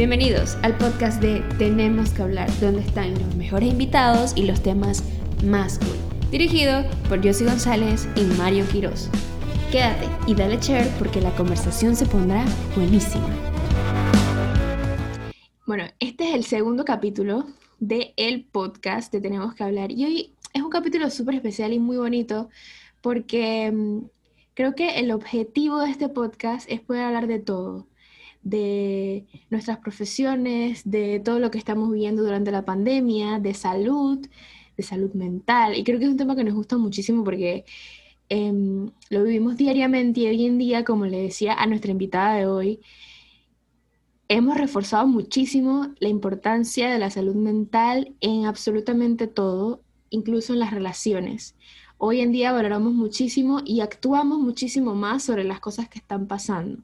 Bienvenidos al podcast de Tenemos que hablar, donde están los mejores invitados y los temas más cool. Dirigido por Josie González y Mario Quiroz. Quédate y dale share porque la conversación se pondrá buenísima. Bueno, este es el segundo capítulo de el podcast de Tenemos que hablar y hoy es un capítulo súper especial y muy bonito porque mm, creo que el objetivo de este podcast es poder hablar de todo, de nuestras profesiones, de todo lo que estamos viviendo durante la pandemia, de salud, de salud mental. Y creo que es un tema que nos gusta muchísimo porque em, lo vivimos diariamente y hoy en día, como le decía a nuestra invitada de hoy, hemos reforzado muchísimo la importancia de la salud mental en absolutamente todo, incluso en las relaciones. Hoy en día valoramos muchísimo y actuamos muchísimo más sobre las cosas que están pasando.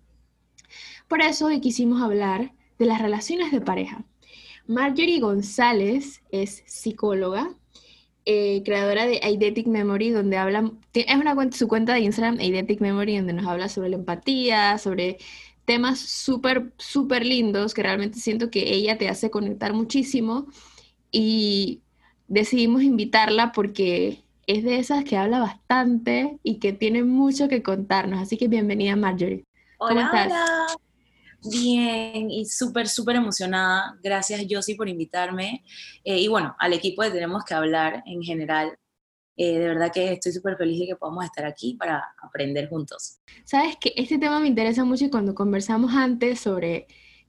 Por eso hoy quisimos hablar de las relaciones de pareja. Marjorie González es psicóloga, eh, creadora de Eidetic Memory, donde habla, es una cuenta, su cuenta de Instagram, Eidetic Memory, donde nos habla sobre la empatía, sobre temas súper, súper lindos que realmente siento que ella te hace conectar muchísimo y decidimos invitarla porque es de esas que habla bastante y que tiene mucho que contarnos. Así que bienvenida Marjorie. ¿Cómo estás? Bien, y súper, súper emocionada. Gracias, Josie, por invitarme. Eh, y bueno, al equipo de Tenemos que hablar en general. Eh, de verdad que estoy súper feliz de que podamos estar aquí para aprender juntos. Sabes que este tema me interesa mucho y cuando conversamos antes sobre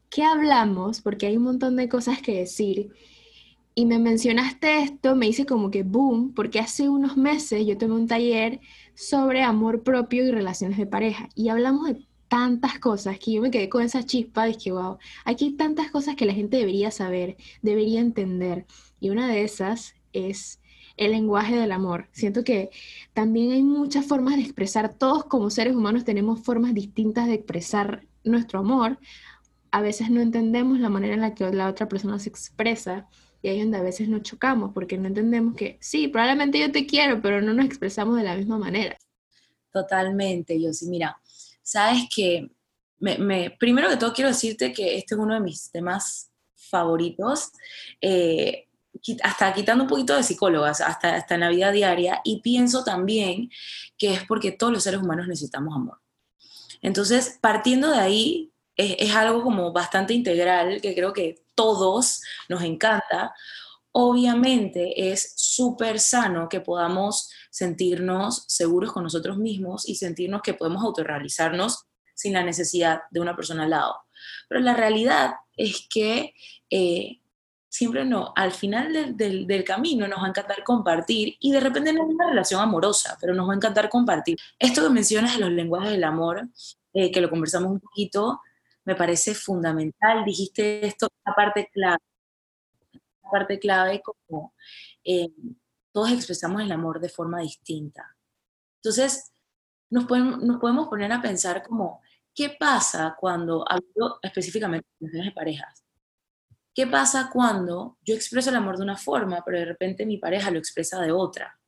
qué hablamos, porque hay un montón de cosas que decir, y me mencionaste esto, me hice como que boom, porque hace unos meses yo tomé un taller sobre amor propio y relaciones de pareja, y hablamos de tantas cosas que yo me quedé con esa chispa, dije, wow, aquí hay tantas cosas que la gente debería saber, debería entender. Y una de esas es el lenguaje del amor. Siento que también hay muchas formas de expresar, todos como seres humanos tenemos formas distintas de expresar nuestro amor. A veces no entendemos la manera en la que la otra persona se expresa y ahí es donde a veces nos chocamos porque no entendemos que sí, probablemente yo te quiero, pero no nos expresamos de la misma manera. Totalmente, yo sí, mira, sabes que, me, primero que todo quiero decirte que este es uno de mis temas favoritos, eh, hasta quitando un poquito de psicólogas, hasta, hasta en la vida diaria, y pienso también que es porque todos los seres humanos necesitamos amor. Entonces, partiendo de ahí, es, es algo como bastante integral, que creo que todos nos encanta, obviamente es súper sano que podamos sentirnos seguros con nosotros mismos y sentirnos que podemos autorrealizarnos sin la necesidad de una persona al lado. Pero la realidad es que eh, siempre no, al final del, camino nos va a encantar compartir y de repente no es una relación amorosa, pero nos va a encantar compartir. Esto que mencionas de los lenguajes del amor, eh, que lo conversamos un poquito, me parece fundamental. Dijiste esto, la parte clave parte clave como eh, todos expresamos el amor de forma distinta. Entonces, nos, nos podemos poner a pensar como, ¿qué pasa cuando, hablo específicamente de relaciones de parejas, ¿qué pasa cuando yo expreso el amor de una forma, pero de repente mi pareja lo expresa de otra?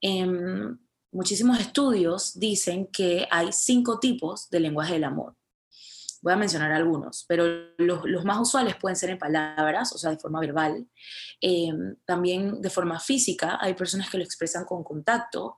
Em, muchísimos estudios dicen que hay cinco tipos de lenguaje del amor. Voy a mencionar algunos, pero los, más usuales pueden ser en palabras, o sea, de forma verbal. Eh, también de forma física, hay personas que lo expresan con contacto.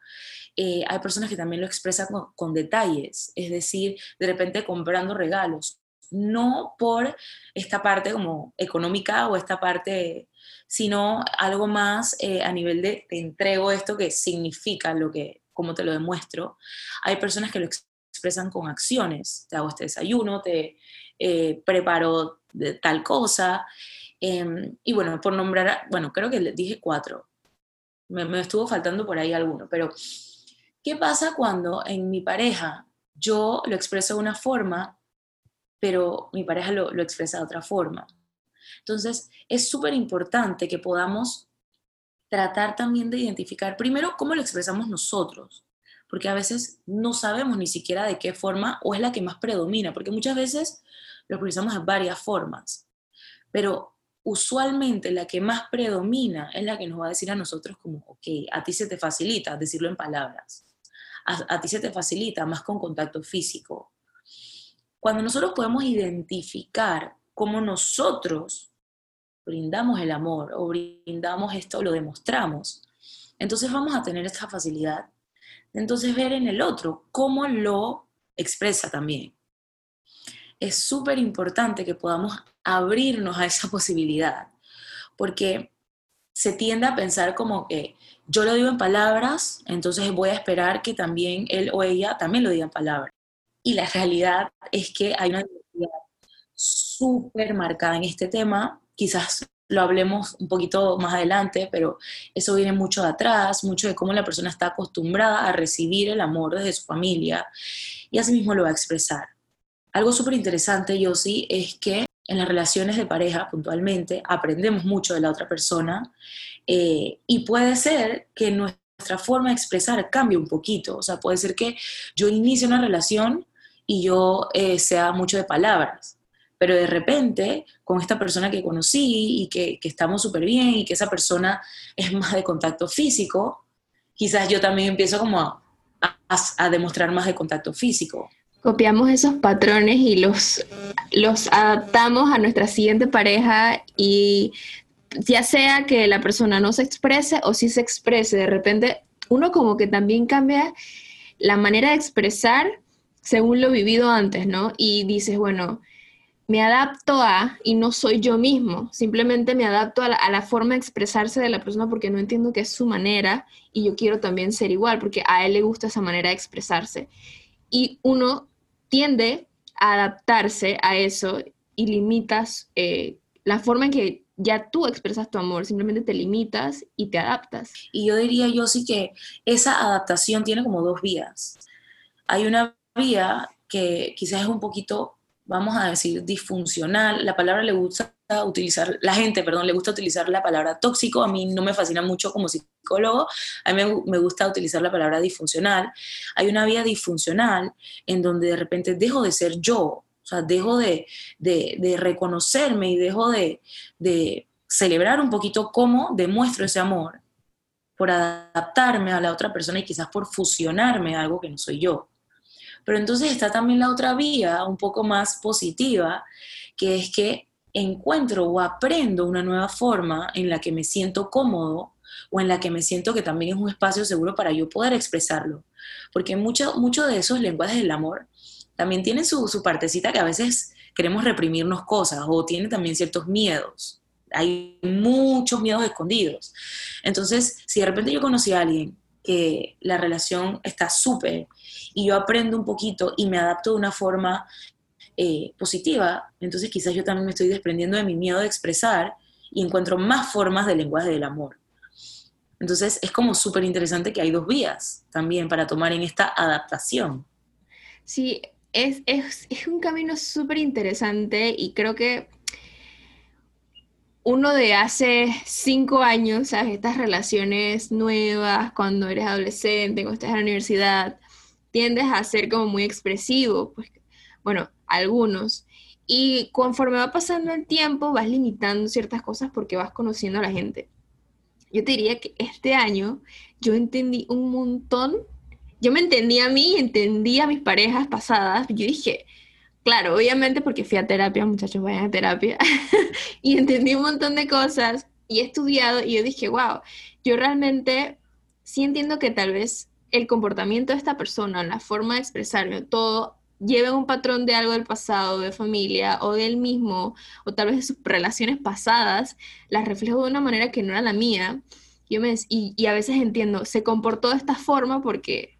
Eh, hay personas que también lo expresan con, detalles, es decir, de repente comprando regalos, no por esta parte como económica o esta parte, sino algo más eh, a nivel de te entrego esto que significa lo que, como te lo demuestro. Hay personas que lo expresan con acciones. Te hago este desayuno, te eh, preparo de tal cosa. Em, y bueno, por nombrar, bueno, creo que le dije cuatro. Me, estuvo faltando por ahí alguno, pero ¿qué pasa cuando en mi pareja yo lo expreso de una forma, pero mi pareja lo, lo expresa de otra forma? Entonces, es súper importante que podamos tratar también de identificar primero cómo lo expresamos nosotros, porque a veces no sabemos ni siquiera de qué forma o es la que más predomina, porque muchas veces lo expresamos de varias formas, pero usualmente la que más predomina es la que nos va a decir a nosotros como, ok, a ti se te facilita decirlo en palabras, a, a ti se te facilita más con contacto físico. Cuando nosotros podemos identificar cómo nosotros brindamos el amor o brindamos esto, lo demostramos, entonces vamos a tener esta facilidad entonces ver en el otro cómo lo expresa también. Es súper importante que podamos abrirnos a esa posibilidad, porque se tiende a pensar como que yo lo digo en palabras, entonces voy a esperar que también él o ella también lo diga en palabras. Y la realidad es que hay una diversidad súper marcada en este tema, quizás lo hablemos un poquito más adelante, pero eso viene mucho de atrás, mucho de cómo la persona está acostumbrada a recibir el amor desde su familia y así mismo lo va a expresar. Algo súper interesante, sí es que en las relaciones de pareja puntualmente aprendemos mucho de la otra persona eh, y puede ser que nuestra forma de expresar cambie un poquito. O sea, puede ser que yo inicie una relación y yo eh, sea mucho de palabras, pero de repente con esta persona que conocí y que, que estamos súper bien y que esa persona es más de contacto físico, quizás yo también empiezo como a, a demostrar más de contacto físico copiamos esos patrones y los, los adaptamos a nuestra siguiente pareja y ya sea que la persona no se exprese o sí se exprese, de repente uno como que también cambia la manera de expresar según lo vivido antes, ¿no? Y dices, bueno, me adapto a y no soy yo mismo, simplemente me adapto a la, forma de expresarse de la persona porque no entiendo que es su manera y yo quiero también ser igual porque a él le gusta esa manera de expresarse y uno tiende a adaptarse a eso y limitas eh, la forma en que ya tú expresas tu amor, simplemente te limitas y te adaptas. Y yo diría yo sí que esa adaptación tiene como dos vías. Hay una vía que quizás es un poquito, vamos a decir, disfuncional. La palabra le gusta utilizar, la gente, perdón, le gusta utilizar la palabra tóxico, a mí no me fascina mucho como psicólogo, a mí me, gusta utilizar la palabra disfuncional. Hay una vía disfuncional en donde de repente dejo de ser yo, o sea, dejo de, de, reconocerme y dejo de, de celebrar un poquito cómo demuestro ese amor por adaptarme a la otra persona y quizás por fusionarme a algo que no soy yo. Pero entonces está también la otra vía, un poco más positiva, que es que encuentro o aprendo una nueva forma en la que me siento cómodo o en la que me siento que también es un espacio seguro para yo poder expresarlo. Porque muchos mucho de esos lenguajes del amor también tienen su, su partecita que a veces queremos reprimirnos cosas o tiene también ciertos miedos. Hay muchos miedos escondidos. Entonces, si de repente yo conocí a alguien que la relación está súper y yo aprendo un poquito y me adapto de una forma eh, positiva, entonces quizás yo también me estoy desprendiendo de mi miedo de expresar y encuentro más formas del lenguaje del amor. Entonces es como súper interesante que hay dos vías también para tomar en esta adaptación. Sí, es, un camino súper interesante y creo que uno de hace cinco años, ¿sabes? Estas relaciones nuevas, cuando eres adolescente, cuando estás en la universidad, tiendes a ser como muy expresivo. Pues, bueno, algunos. Y conforme va pasando el tiempo, vas limitando ciertas cosas porque vas conociendo a la gente. Yo te diría que este año yo entendí un montón. Yo me entendí a mí, entendí a mis parejas pasadas. Yo dije, claro, obviamente porque fui a terapia, muchachos, vayan a terapia. y entendí un montón de cosas y he estudiado y yo dije, wow, yo realmente sí entiendo que tal vez el comportamiento de esta persona, la forma de expresarme, todo lleve un patrón de algo del pasado, de familia o del mismo, o tal vez de sus relaciones pasadas, las reflejo de una manera que no era la mía. Y a veces entiendo, se comportó de esta forma porque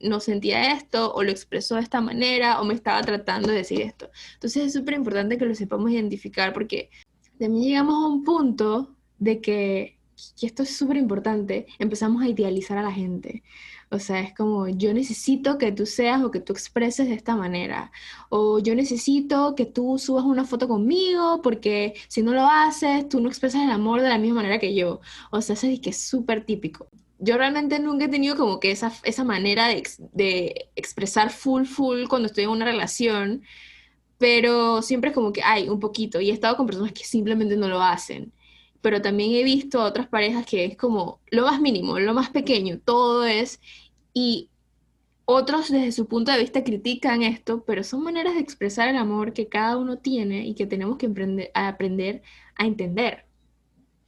no sentía esto, o lo expresó de esta manera, o me estaba tratando de decir esto. Entonces es súper importante que lo sepamos identificar porque también llegamos a un punto de que, y esto es súper importante, empezamos a idealizar a la gente. O sea, es como yo necesito que tú seas o que tú expreses de esta manera. O yo necesito que tú subas una foto conmigo porque si no lo haces, tú no expresas el amor de la misma manera que yo. O sea, eso es que es súper típico. Yo realmente nunca he tenido como que esa, esa manera de, de expresar full, full cuando estoy en una relación, pero siempre es como que hay un poquito. Y he estado con personas que simplemente no lo hacen pero también he visto a otras parejas que es como lo más mínimo, lo más pequeño, todo es, y otros desde su punto de vista critican esto, pero son maneras de expresar el amor que cada uno tiene y que tenemos que aprender a entender.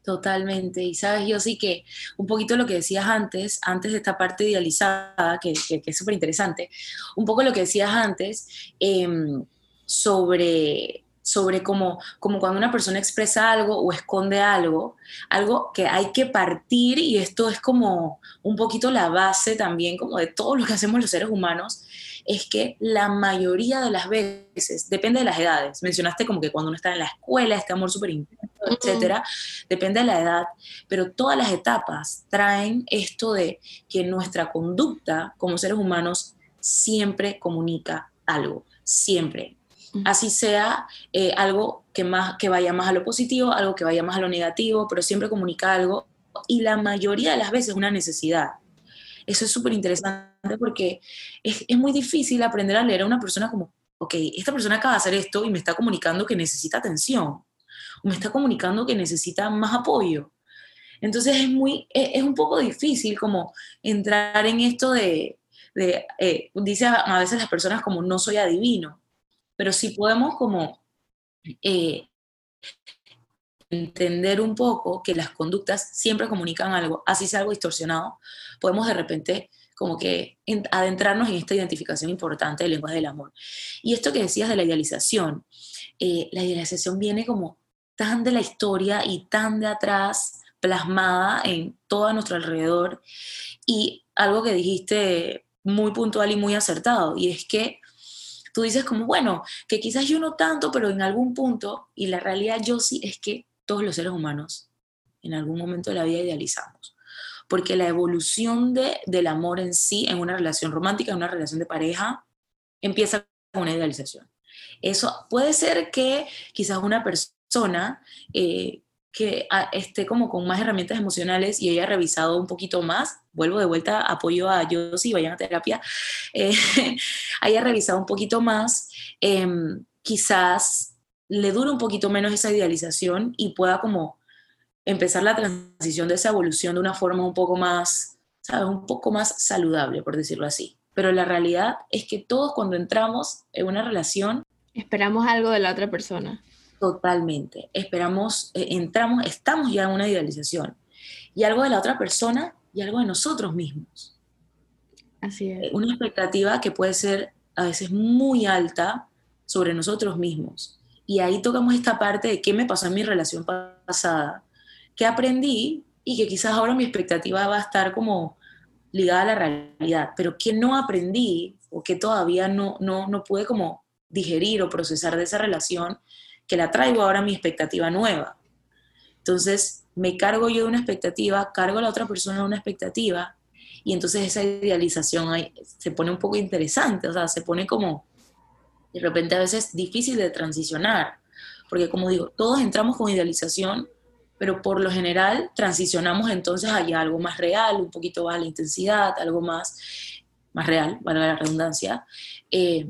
Totalmente. Y sabes, yo sí que un poquito lo que decías antes, antes de esta parte idealizada, que, es súper interesante, un poco lo que decías antes em, sobre sobre cómo, como cuando una persona expresa algo o esconde algo, algo que hay que partir y esto es como un poquito la base también como de todo lo que hacemos los seres humanos, es que la mayoría de las veces, depende de las edades, mencionaste como que cuando uno está en la escuela, este amor súper etcétera, depende de la edad, pero todas las etapas traen esto de que nuestra conducta como seres humanos siempre comunica algo, siempre. Así sea eh, algo que, más, que vaya más a lo positivo, algo que vaya más a lo negativo, pero siempre comunica algo y la mayoría de las veces una necesidad. Eso es súper interesante porque es, es, muy difícil aprender a leer a una persona como, ok, esta persona acaba de hacer esto y me está comunicando que necesita atención, o me está comunicando que necesita más apoyo. Entonces es, muy, es, un poco difícil como entrar en esto de, de eh, dice a veces las personas como no soy adivino, pero si podemos como eh, entender un poco que las conductas siempre comunican algo, así sea algo distorsionado, podemos de repente como que adentrarnos en esta identificación importante del lenguaje del amor. Y esto que decías de la idealización, eh, la idealización viene como tan de la historia y tan de atrás, plasmada en todo nuestro alrededor. Y algo que dijiste muy puntual y muy acertado, y es que tú dices como, bueno, que quizás yo no tanto, pero en algún punto, y la realidad yo sí es que todos los seres humanos en algún momento de la vida idealizamos. Porque la evolución de, del amor en sí, en una relación romántica, en una relación de pareja, empieza con una idealización. Eso puede ser que quizás una persona eh, que ah, esté como con más herramientas emocionales y haya revisado un poquito más, vuelvo de vuelta, apoyo a yo si vayan a terapia, eh, haya revisado un poquito más, em, quizás le dure un poquito menos esa idealización y pueda como empezar la transición de esa evolución de una forma un poco más, ¿sabes? Un poco más saludable, por decirlo así. Pero la realidad es que todos cuando entramos en una relación... Esperamos algo de la otra persona. Totalmente. Esperamos, eh, entramos, estamos ya en una idealización. Y algo de la otra persona y algo de nosotros mismos. Así es. Eh, una expectativa que puede ser a veces muy alta sobre nosotros mismos. Y ahí tocamos esta parte de qué me pasó en mi relación pasada, qué aprendí y que quizás ahora mi expectativa va a estar como ligada a la realidad, pero qué no aprendí o que todavía no, no, no pude como digerir o procesar de esa relación que la traigo ahora a mi expectativa nueva. Entonces, me cargo yo de una expectativa, cargo a la otra persona de una expectativa, y entonces esa idealización se pone un poco interesante, o sea, se pone como, de repente a veces difícil de transicionar, porque como digo, todos entramos con idealización, pero por lo general transicionamos entonces allá algo más real, un poquito más la intensidad, algo más, más real, valga la redundancia. Eh,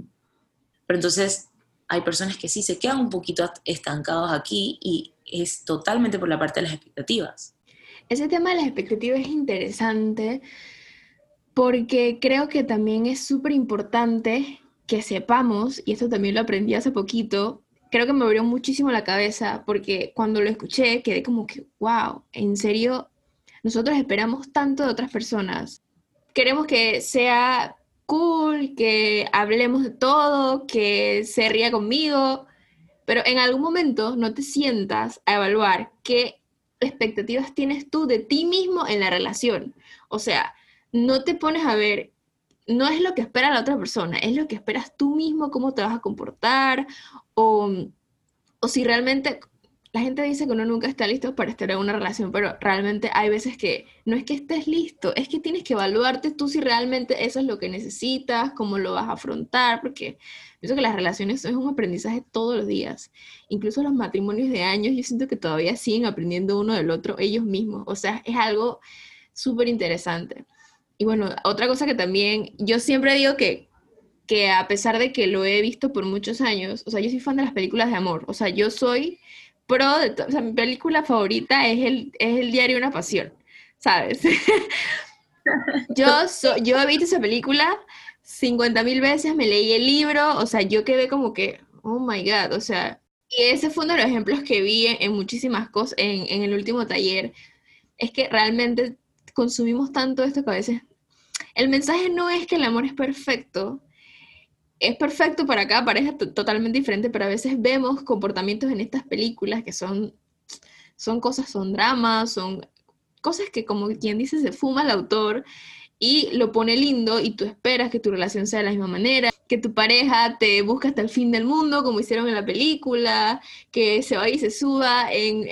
pero entonces hay personas que sí se quedan un poquito estancados aquí y es totalmente por la parte de las expectativas. Ese tema de las expectativas es interesante porque creo que también es súper importante que sepamos, y esto también lo aprendí hace poquito, creo que me abrió muchísimo la cabeza porque cuando lo escuché quedé como que, wow, en serio, nosotros esperamos tanto de otras personas. Queremos que sea cool, que hablemos de todo, que se ría conmigo, pero en algún momento no te sientas a evaluar qué expectativas tienes tú de ti mismo en la relación. O sea, no te pones a ver, no es lo que espera la otra persona, es lo que esperas tú mismo, cómo te vas a comportar, o, o si realmente la gente dice que uno nunca está listo para estar en una relación, pero realmente hay veces que no es que estés listo, es que tienes que evaluarte tú si realmente eso es lo que necesitas, cómo lo vas a afrontar, porque pienso que las relaciones es un aprendizaje todos los días. Incluso los matrimonios de años, yo siento que todavía siguen aprendiendo uno del otro ellos mismos. O sea, es algo súper interesante. Y bueno, otra cosa que también, yo siempre digo que, que a pesar de que lo he visto por muchos años, o sea, yo soy fan de las películas de amor, o sea, yo soy pro de o sea, mi película favorita es el, es el diario Una Pasión, ¿sabes? yo, yo he visto esa película 50 mil veces, me leí el libro, o sea, yo quedé como que, oh my god, o sea, y ese fue uno de los ejemplos que vi en, muchísimas cosas, en, en, el último taller, es que realmente consumimos tanto esto que a veces el mensaje no es que el amor es perfecto, es perfecto para cada pareja totalmente diferente, pero a veces vemos comportamientos en estas películas que son, son cosas, son dramas, son cosas que como quien dice se fuma el autor y lo pone lindo y tú esperas que tu relación sea de la misma manera, que tu pareja te busque hasta el fin del mundo como hicieron en la película, que se vaya y se suba en,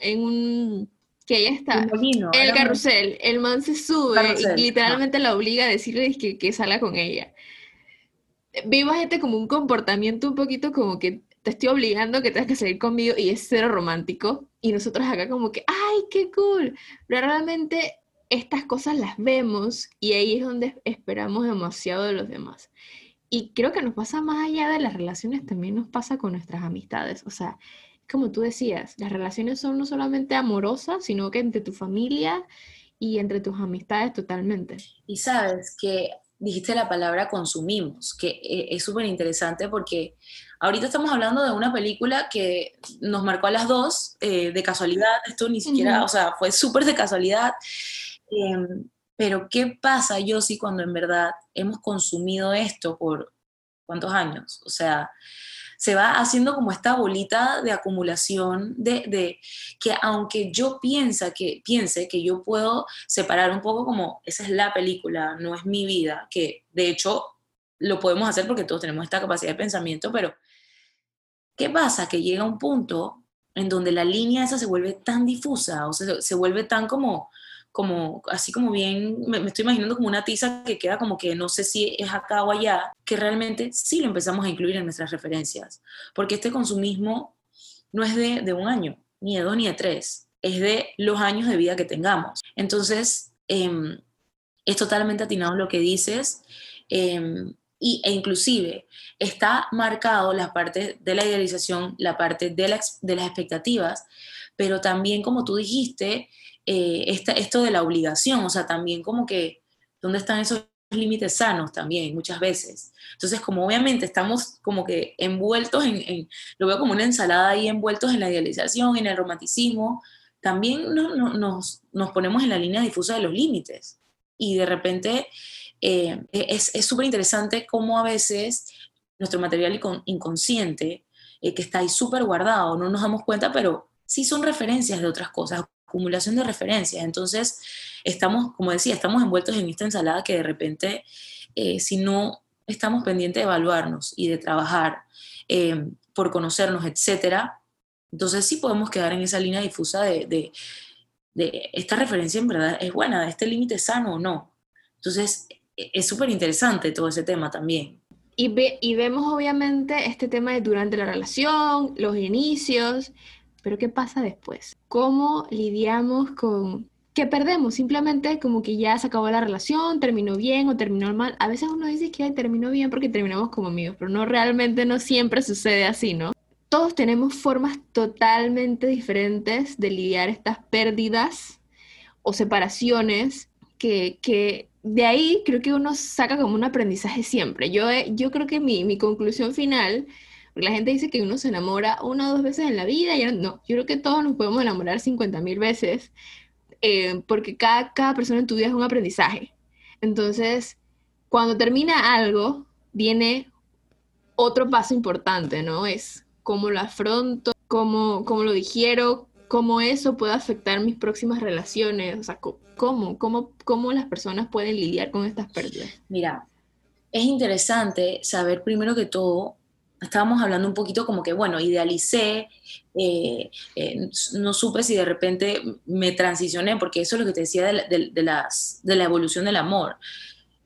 en un que ella está el, carrusel, el man se sube y literalmente la obliga a decirle que, que salga con ella. Vimos este como un comportamiento un poquito como que te estoy obligando que tengas que salir conmigo y es cero romántico. Y nosotros acá como que, ¡ay, qué cool! Pero realmente estas cosas las vemos y ahí es donde esperamos demasiado de los demás. Y creo que nos pasa más allá de las relaciones, también nos pasa con nuestras amistades. O sea, como tú decías, las relaciones son no solamente amorosas, sino que entre tu familia y entre tus amistades totalmente. Y sabes que dijiste la palabra consumimos, que eh, es súper interesante porque ahorita estamos hablando de una película que nos marcó a las dos eh, de casualidad, esto ni siquiera, o sea, fue súper de casualidad. Em, pero ¿qué pasa, yo sí, cuando en verdad hemos consumido esto por cuántos años? O sea, se va haciendo como esta bolita de acumulación de, que aunque yo piensa que, piense que yo puedo separar un poco como esa es la película, no es mi vida, que de hecho lo podemos hacer porque todos tenemos esta capacidad de pensamiento, pero ¿qué pasa? Que llega un punto en donde la línea esa se vuelve tan difusa, o sea, se vuelve tan como como, así como bien, me, estoy imaginando como una tiza que queda como que no sé si es acá o allá, que realmente sí lo empezamos a incluir en nuestras referencias, porque este consumismo no es de, un año, ni de dos, ni de tres, es de los años de vida que tengamos. Entonces, em, es totalmente atinado lo que dices. Eh, y, e inclusive está marcado la parte de la idealización, la parte de las expectativas, pero también, como tú dijiste, eh, esto de la obligación, o sea, también como que, ¿dónde están esos límites sanos también muchas veces? Entonces, como obviamente estamos como que envueltos en, lo veo como una ensalada ahí, envueltos en la idealización, en el romanticismo, también nos, nos, ponemos en la línea difusa de los límites. Y de repente eh, es súper interesante cómo a veces nuestro material inconsciente, eh, que está ahí súper guardado, no nos damos cuenta, pero sí son referencias de otras cosas, acumulación de referencias. Entonces, estamos, como decía, estamos envueltos en esta ensalada que de repente, eh, si no estamos pendientes de evaluarnos y de trabajar eh, por conocernos, etcétera, entonces sí podemos quedar en esa línea difusa de, de, de esta referencia en verdad es buena, este límite sano o no. Entonces, e, es súper interesante todo ese tema también. Y, ve, y vemos obviamente este tema de durante la relación, los inicios, pero ¿qué pasa después? ¿Cómo lidiamos con que perdemos? Simplemente como que ya se acabó la relación, terminó bien o terminó mal. A veces uno dice que terminó bien porque terminamos como amigos, pero no realmente no siempre sucede así, ¿no? Todos tenemos formas totalmente diferentes de lidiar estas pérdidas o separaciones que, que de ahí creo que uno saca como un aprendizaje siempre. Yo, yo creo que mi, mi conclusión final porque la gente dice que uno se enamora una o dos veces en la vida, y no, yo creo que todos nos podemos enamorar 50 mil veces, eh, porque cada, cada persona en tu vida es un aprendizaje. Entonces, cuando termina algo, viene otro paso importante, ¿no? Es cómo lo afronto, cómo, cómo lo digiero, cómo eso puede afectar mis próximas relaciones, o sea, cómo, cómo, cómo las personas pueden lidiar con estas pérdidas. Mira, es interesante saber primero que todo estábamos hablando un poquito como que, bueno, idealicé, eh, eh, no supe si de repente me transicioné, porque eso es lo que te decía de la, de la evolución del amor.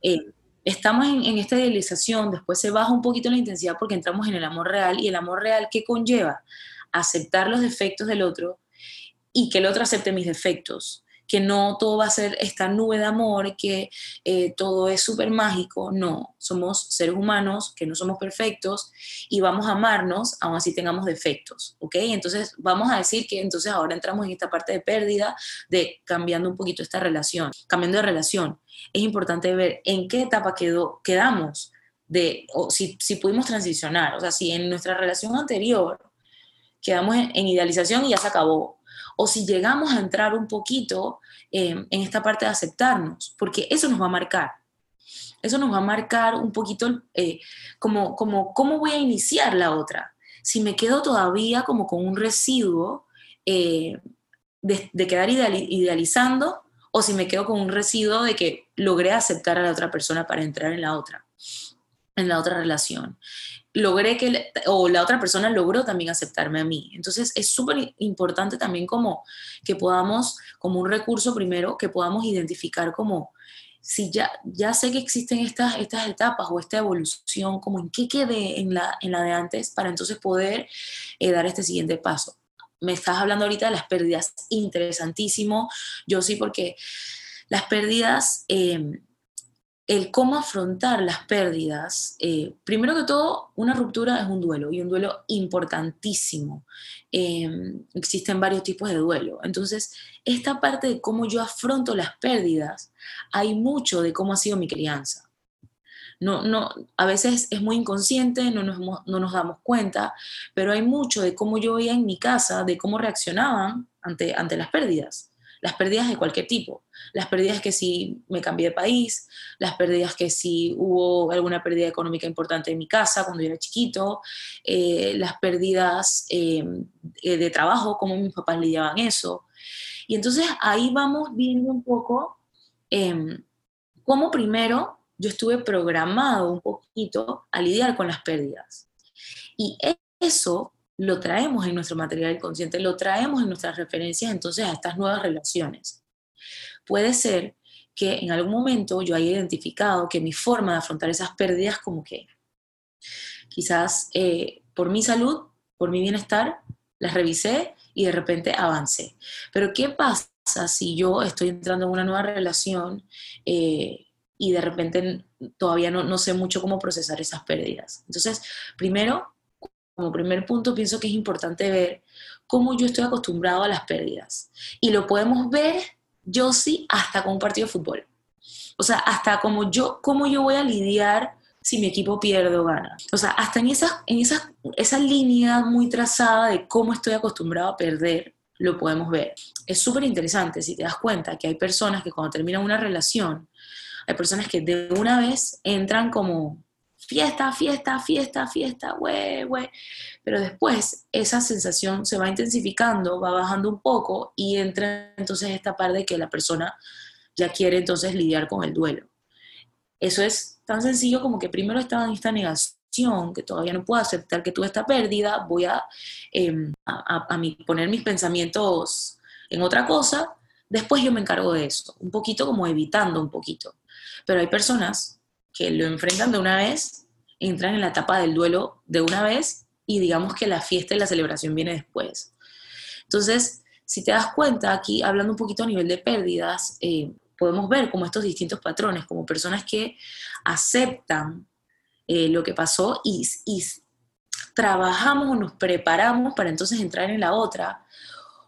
Eh, estamos en, en, esta idealización, después se baja un poquito la intensidad porque entramos en el amor real, y el amor real, ¿qué conlleva? Aceptar los defectos del otro y que el otro acepte mis defectos que no todo va a ser esta nube de amor, que eh, todo es súper mágico, no, somos seres humanos que no somos perfectos y vamos a amarnos aun así tengamos defectos, ¿ok? Entonces vamos a decir que entonces ahora entramos en esta parte de pérdida, de cambiando un poquito esta relación, cambiando de relación. Es importante ver en qué etapa quedó, quedamos de, o si, si pudimos transicionar, o sea, si en nuestra relación anterior quedamos en, idealización y ya se acabó. O si llegamos a entrar un poquito em, en esta parte de aceptarnos, porque eso nos va a marcar. Eso nos va a marcar un poquito eh, como, como cómo voy a iniciar la otra. Si me quedo todavía como con un residuo eh, de, quedar idealizando o si me quedo con un residuo de que logré aceptar a la otra persona para entrar en la otra, en la otra relación logré que, o la otra persona logró también aceptarme a mí. Entonces es súper importante también como que podamos, como un recurso primero, que podamos identificar como, si ya, ya sé que existen estas, estas etapas o esta evolución, como en qué quedé en la, en la de antes, para entonces poder eh, dar este siguiente paso. Me estás hablando ahorita de las pérdidas, interesantísimo. Yo sí, porque las pérdidas... Eh, el cómo afrontar las pérdidas. Eh, primero que todo, una ruptura es un duelo y un duelo importantísimo. Em, existen varios tipos de duelo. Entonces, esta parte de cómo yo afronto las pérdidas, hay mucho de cómo ha sido mi crianza. No, no, a veces es muy inconsciente, no nos, no nos damos cuenta, pero hay mucho de cómo yo veía en mi casa, de cómo reaccionaban ante, ante las pérdidas las pérdidas de cualquier tipo, las pérdidas que si me cambié de país, las pérdidas que si hubo alguna pérdida económica importante en mi casa cuando yo era chiquito, eh, las pérdidas eh, de trabajo, cómo mis papás lidiaban eso. Y entonces ahí vamos viendo un poco em, cómo primero yo estuve programado un poquito a lidiar con las pérdidas. Y eso lo traemos en nuestro material consciente, lo traemos en nuestras referencias entonces a estas nuevas relaciones. Puede ser que en algún momento yo haya identificado que mi forma de afrontar esas pérdidas como que quizás eh, por mi salud, por mi bienestar, las revisé y de repente avancé. Pero ¿qué pasa si yo estoy entrando en una nueva relación eh, y de repente todavía no, no sé mucho cómo procesar esas pérdidas? Entonces, primero, como primer punto, pienso que es importante ver cómo yo estoy acostumbrado a las pérdidas. Y lo podemos ver, yo sí, hasta con un partido de fútbol. O sea, hasta como yo, cómo yo voy a lidiar si mi equipo pierde o gana. O sea, hasta en, esa, en esa, esa línea muy trazada de cómo estoy acostumbrado a perder, lo podemos ver. Es súper interesante si te das cuenta que hay personas que cuando terminan una relación, hay personas que de una vez entran como fiesta, fiesta, fiesta, fiesta, güey, güey. Pero después esa sensación se va intensificando, va bajando un poco y entra entonces esta parte de que la persona ya quiere entonces lidiar con el duelo. Eso es tan sencillo como que primero estaba en esta negación, que todavía no puedo aceptar que tuve esta pérdida, voy a, em, a, a poner mis pensamientos en otra cosa, después yo me encargo de eso, un poquito como evitando un poquito. Pero hay personas que lo enfrentan de una vez, entran en la etapa del duelo de una vez y digamos que la fiesta y la celebración viene después. Entonces, si te das cuenta, aquí hablando un poquito a nivel de pérdidas, eh, podemos ver como estos distintos patrones, como personas que aceptan eh, lo que pasó y, y trabajamos o nos preparamos para entonces entrar en la otra,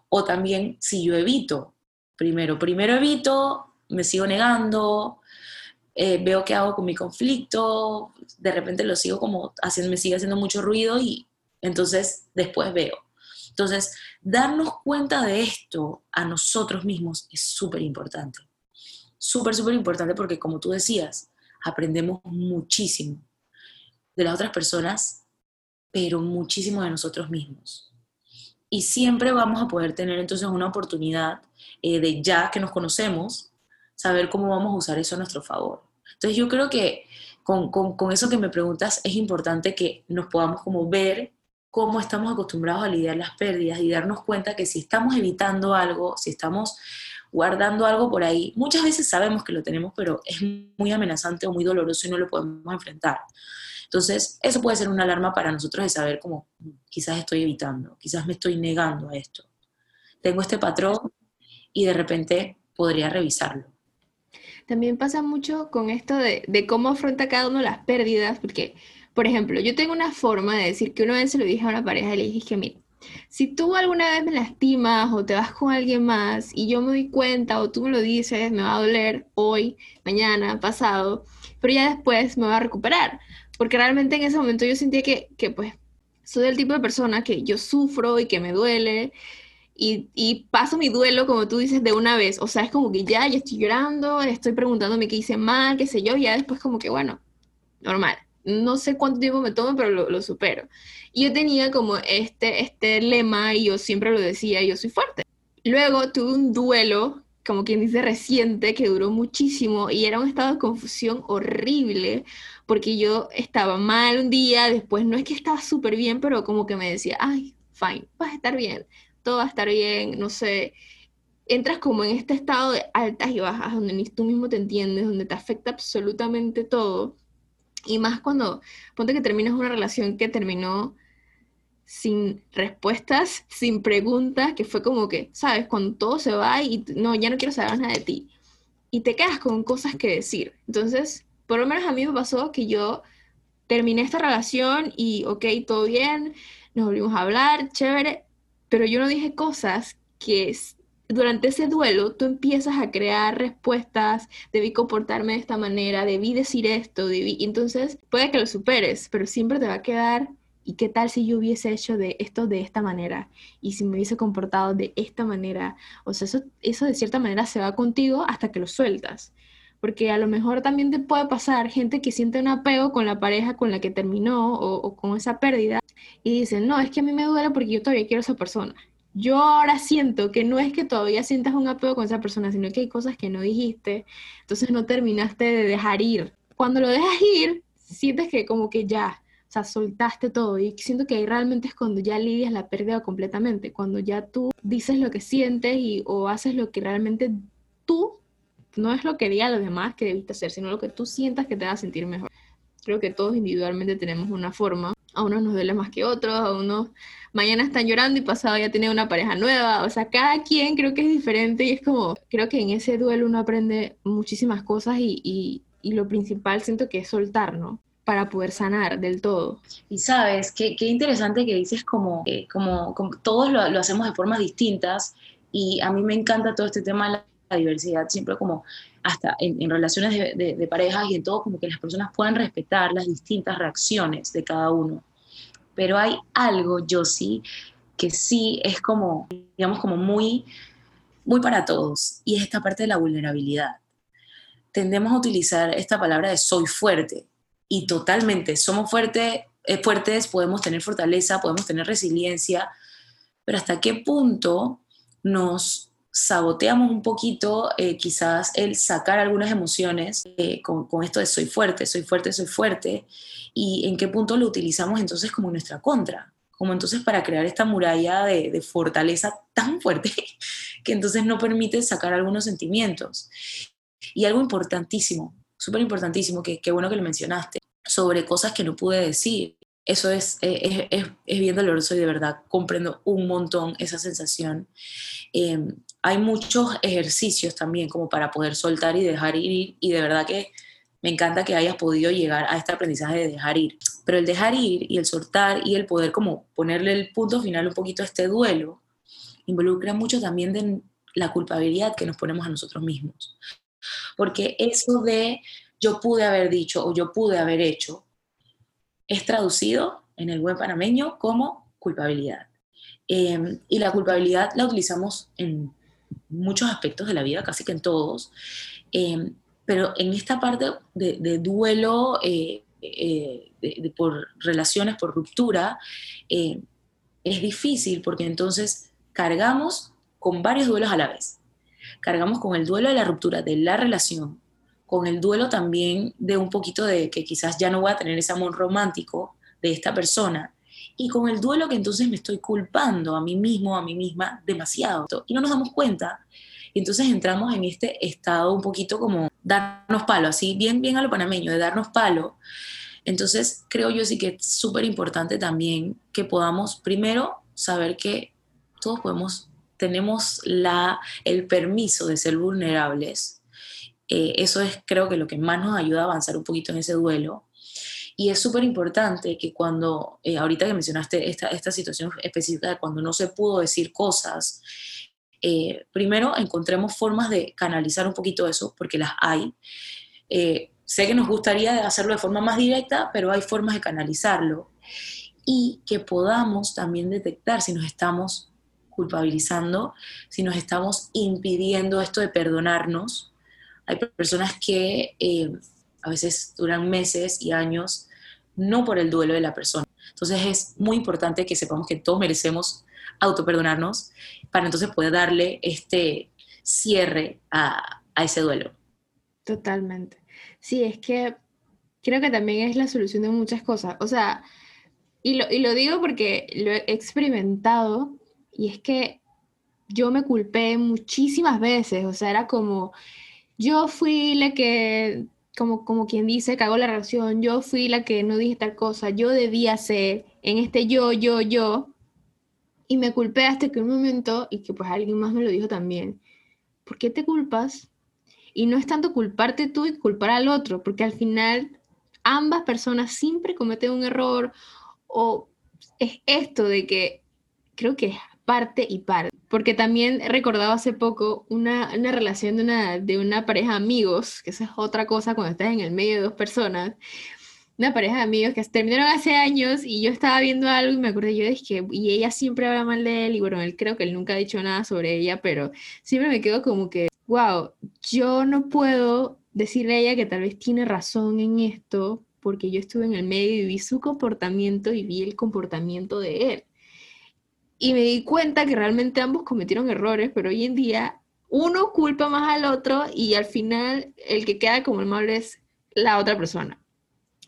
o también si yo evito, primero, primero evito, me sigo negando, eh, veo qué hago con mi conflicto, de repente lo sigo como haciendo, me sigue haciendo mucho ruido y entonces después veo. Entonces, darnos cuenta de esto a nosotros mismos es súper importante. Súper, súper importante porque como tú decías, aprendemos muchísimo de las otras personas, pero muchísimo de nosotros mismos. Y siempre vamos a poder tener entonces una oportunidad eh, de ya que nos conocemos, saber cómo vamos a usar eso a nuestro favor. Entonces yo creo que con, con, eso que me preguntas es importante que nos podamos como ver cómo estamos acostumbrados a lidiar las pérdidas y darnos cuenta que si estamos evitando algo, si estamos guardando algo por ahí, muchas veces sabemos que lo tenemos, pero es muy amenazante o muy doloroso y no lo podemos enfrentar. Entonces, eso puede ser una alarma para nosotros de saber cómo quizás estoy evitando, quizás me estoy negando a esto. Tengo este patrón y de repente podría revisarlo. También pasa mucho con esto de, de, cómo afronta cada uno las pérdidas, porque, por ejemplo, yo tengo una forma de decir que una vez se lo dije a una pareja y le dije que, mira, si tú alguna vez me lastimas o te vas con alguien más y yo me doy cuenta o tú me lo dices, me va a doler hoy, mañana, pasado, pero ya después me va a recuperar. Porque realmente en ese momento yo sentía que, que pues soy del tipo de persona que yo sufro y que me duele y, y, paso mi duelo, como tú dices, de una vez. O sea, es como que ya, ya estoy llorando, estoy preguntándome qué hice mal, qué sé yo, y ya después como que, bueno, normal. No sé cuánto tiempo me toma, pero lo, lo supero. Y yo tenía como este, este lema y yo siempre lo decía, yo soy fuerte. Luego tuve un duelo, como quien dice reciente, que duró muchísimo y era un estado de confusión horrible, porque yo estaba mal un día, después no es que estaba súper bien, pero como que me decía, ay, fine, vas a estar bien, va a estar bien, no sé. Entras como en este estado de altas y bajas, donde ni tú mismo te entiendes, donde te afecta absolutamente todo. Y más cuando, ponte que terminas una relación que terminó sin respuestas, sin preguntas, que fue como que, ¿sabes? Cuando todo se va y no, ya no quiero saber nada de ti. Y te quedas con cosas que decir. Entonces, por lo menos a mí me pasó que yo terminé esta relación y, ok, todo bien, nos volvimos a hablar, chévere, pero yo no dije cosas que durante ese duelo tú empiezas a crear respuestas, debí comportarme de esta manera, debí decir esto, debí... Entonces, puede que lo superes, pero siempre te va a quedar ¿Y qué tal si yo hubiese hecho de esto de esta manera? Y si me hubiese comportado de esta manera. O sea, eso, eso de cierta manera se va contigo hasta que lo sueltas. Porque a lo mejor también te puede pasar gente que siente un apego con la pareja con la que terminó o, con esa pérdida y dicen, no, es que a mí me duele porque yo todavía quiero a esa persona. Yo ahora siento que no es que todavía sientas un apego con esa persona, sino que hay cosas que no dijiste, entonces no terminaste de dejar ir. Cuando lo dejas ir, sientes que como que ya, o sea, soltaste todo y siento que ahí realmente es cuando ya lidias la pérdida completamente, cuando ya tú dices lo que sientes y, o haces lo que realmente tú, no es lo que diga los demás que debiste hacer, sino lo que tú sientas que te va a sentir mejor. Creo que todos individualmente tenemos una forma, a unos nos duele más que otros, a unos mañana están llorando y pasado ya tienen una pareja nueva, o sea, cada quien creo que es diferente y es como, creo que en ese duelo uno aprende muchísimas cosas y, y, lo principal siento que es soltar, ¿no? para poder sanar del todo. Y sabes, qué, qué interesante que dices como, eh, como, como, todos lo, hacemos de formas distintas y a mí me encanta todo este tema diversidad, siempre como hasta en, relaciones de, parejas y en todo, como que las personas puedan respetar las distintas reacciones de cada uno. Pero hay algo, yo sí, que sí es como, digamos, como muy, muy para todos, y es esta parte de la vulnerabilidad. Tendemos a utilizar esta palabra de soy fuerte, y totalmente, somos fuertes, eh, fuertes, podemos tener fortaleza, podemos tener resiliencia, pero hasta qué punto nos saboteamos un poquito eh, quizás el sacar algunas emociones eh, con, con, esto de soy fuerte, soy fuerte, soy fuerte, y en qué punto lo utilizamos entonces como nuestra contra, como entonces para crear esta muralla de, de fortaleza tan fuerte que entonces no permite sacar algunos sentimientos. Y algo importantísimo, súper importantísimo, que, que bueno que lo mencionaste, sobre cosas que no pude decir. Eso es, es, es, es bien doloroso y de verdad comprendo un montón esa sensación. Eh, hay muchos ejercicios también como para poder soltar y dejar ir y de verdad que me encanta que hayas podido llegar a este aprendizaje de dejar ir. Pero el dejar ir y el soltar y el poder como ponerle el punto final un poquito a este duelo involucra mucho también de la culpabilidad que nos ponemos a nosotros mismos. Porque eso de yo pude haber dicho o yo pude haber hecho es traducido en el buen panameño como culpabilidad. Eh, y la culpabilidad la utilizamos en muchos aspectos de la vida, casi que en todos, eh, pero en esta parte de, duelo eh, eh por relaciones, por ruptura, eh, es difícil porque entonces cargamos con varios duelos a la vez. Cargamos con el duelo de la ruptura de la relación, con el duelo también de un poquito de que quizás ya no voy a tener ese amor romántico de esta persona, y con el duelo que entonces me estoy culpando a mí mismo, a mí misma, demasiado. Y no nos damos cuenta. Y entonces entramos en este estado un poquito como darnos palo, así bien, bien a lo panameño, de darnos palo. Entonces creo yo sí que es súper importante también que podamos primero saber que todos podemos tenemos la, el permiso de ser vulnerables, eh, eso es creo que lo que más nos ayuda a avanzar un poquito en ese duelo. Y es súper importante que cuando, eh, ahorita que mencionaste esta, esta situación específica de cuando no se pudo decir cosas, eh, primero encontremos formas de canalizar un poquito eso, porque las hay. sé que nos gustaría hacerlo de forma más directa, pero hay formas de canalizarlo. Y que podamos también detectar si nos estamos culpabilizando, si nos estamos impidiendo esto de perdonarnos. Hay personas que eh, a veces duran meses y años no por el duelo de la persona. Entonces es muy importante que sepamos que todos merecemos autoperdonarnos para entonces poder darle este cierre a, a ese duelo. Totalmente. Sí, es que creo que también es la solución de muchas cosas. O sea, y lo, y lo digo porque lo he experimentado y es que yo me culpé muchísimas veces, o sea, era como, yo fui la que, como, como quien dice, cagó la relación, yo fui la que no dije tal cosa, yo debía ser, en este yo, yo, yo, y me culpé hasta que un momento, y que pues alguien más me lo dijo también, ¿por qué te culpas? Y no es tanto culparte tú y culpar al otro, porque al final ambas personas siempre cometen un error o es esto de que creo que parte y parte. Porque también he recordado hace poco una, una relación de una, de una pareja de amigos, que esa es otra cosa cuando estás en el medio de dos personas, una pareja de amigos que terminaron hace años y yo estaba viendo algo y me acordé yo de que, y ella siempre habla mal de él y bueno, él creo que él nunca ha dicho nada sobre ella, pero siempre me quedo como que, wow, yo no puedo decirle a ella que tal vez tiene razón en esto porque yo estuve en el medio y vi su comportamiento y vi el comportamiento de él. Y me di cuenta que realmente ambos cometieron errores, pero hoy en día uno culpa más al otro y al final el que queda como el mal es la otra persona.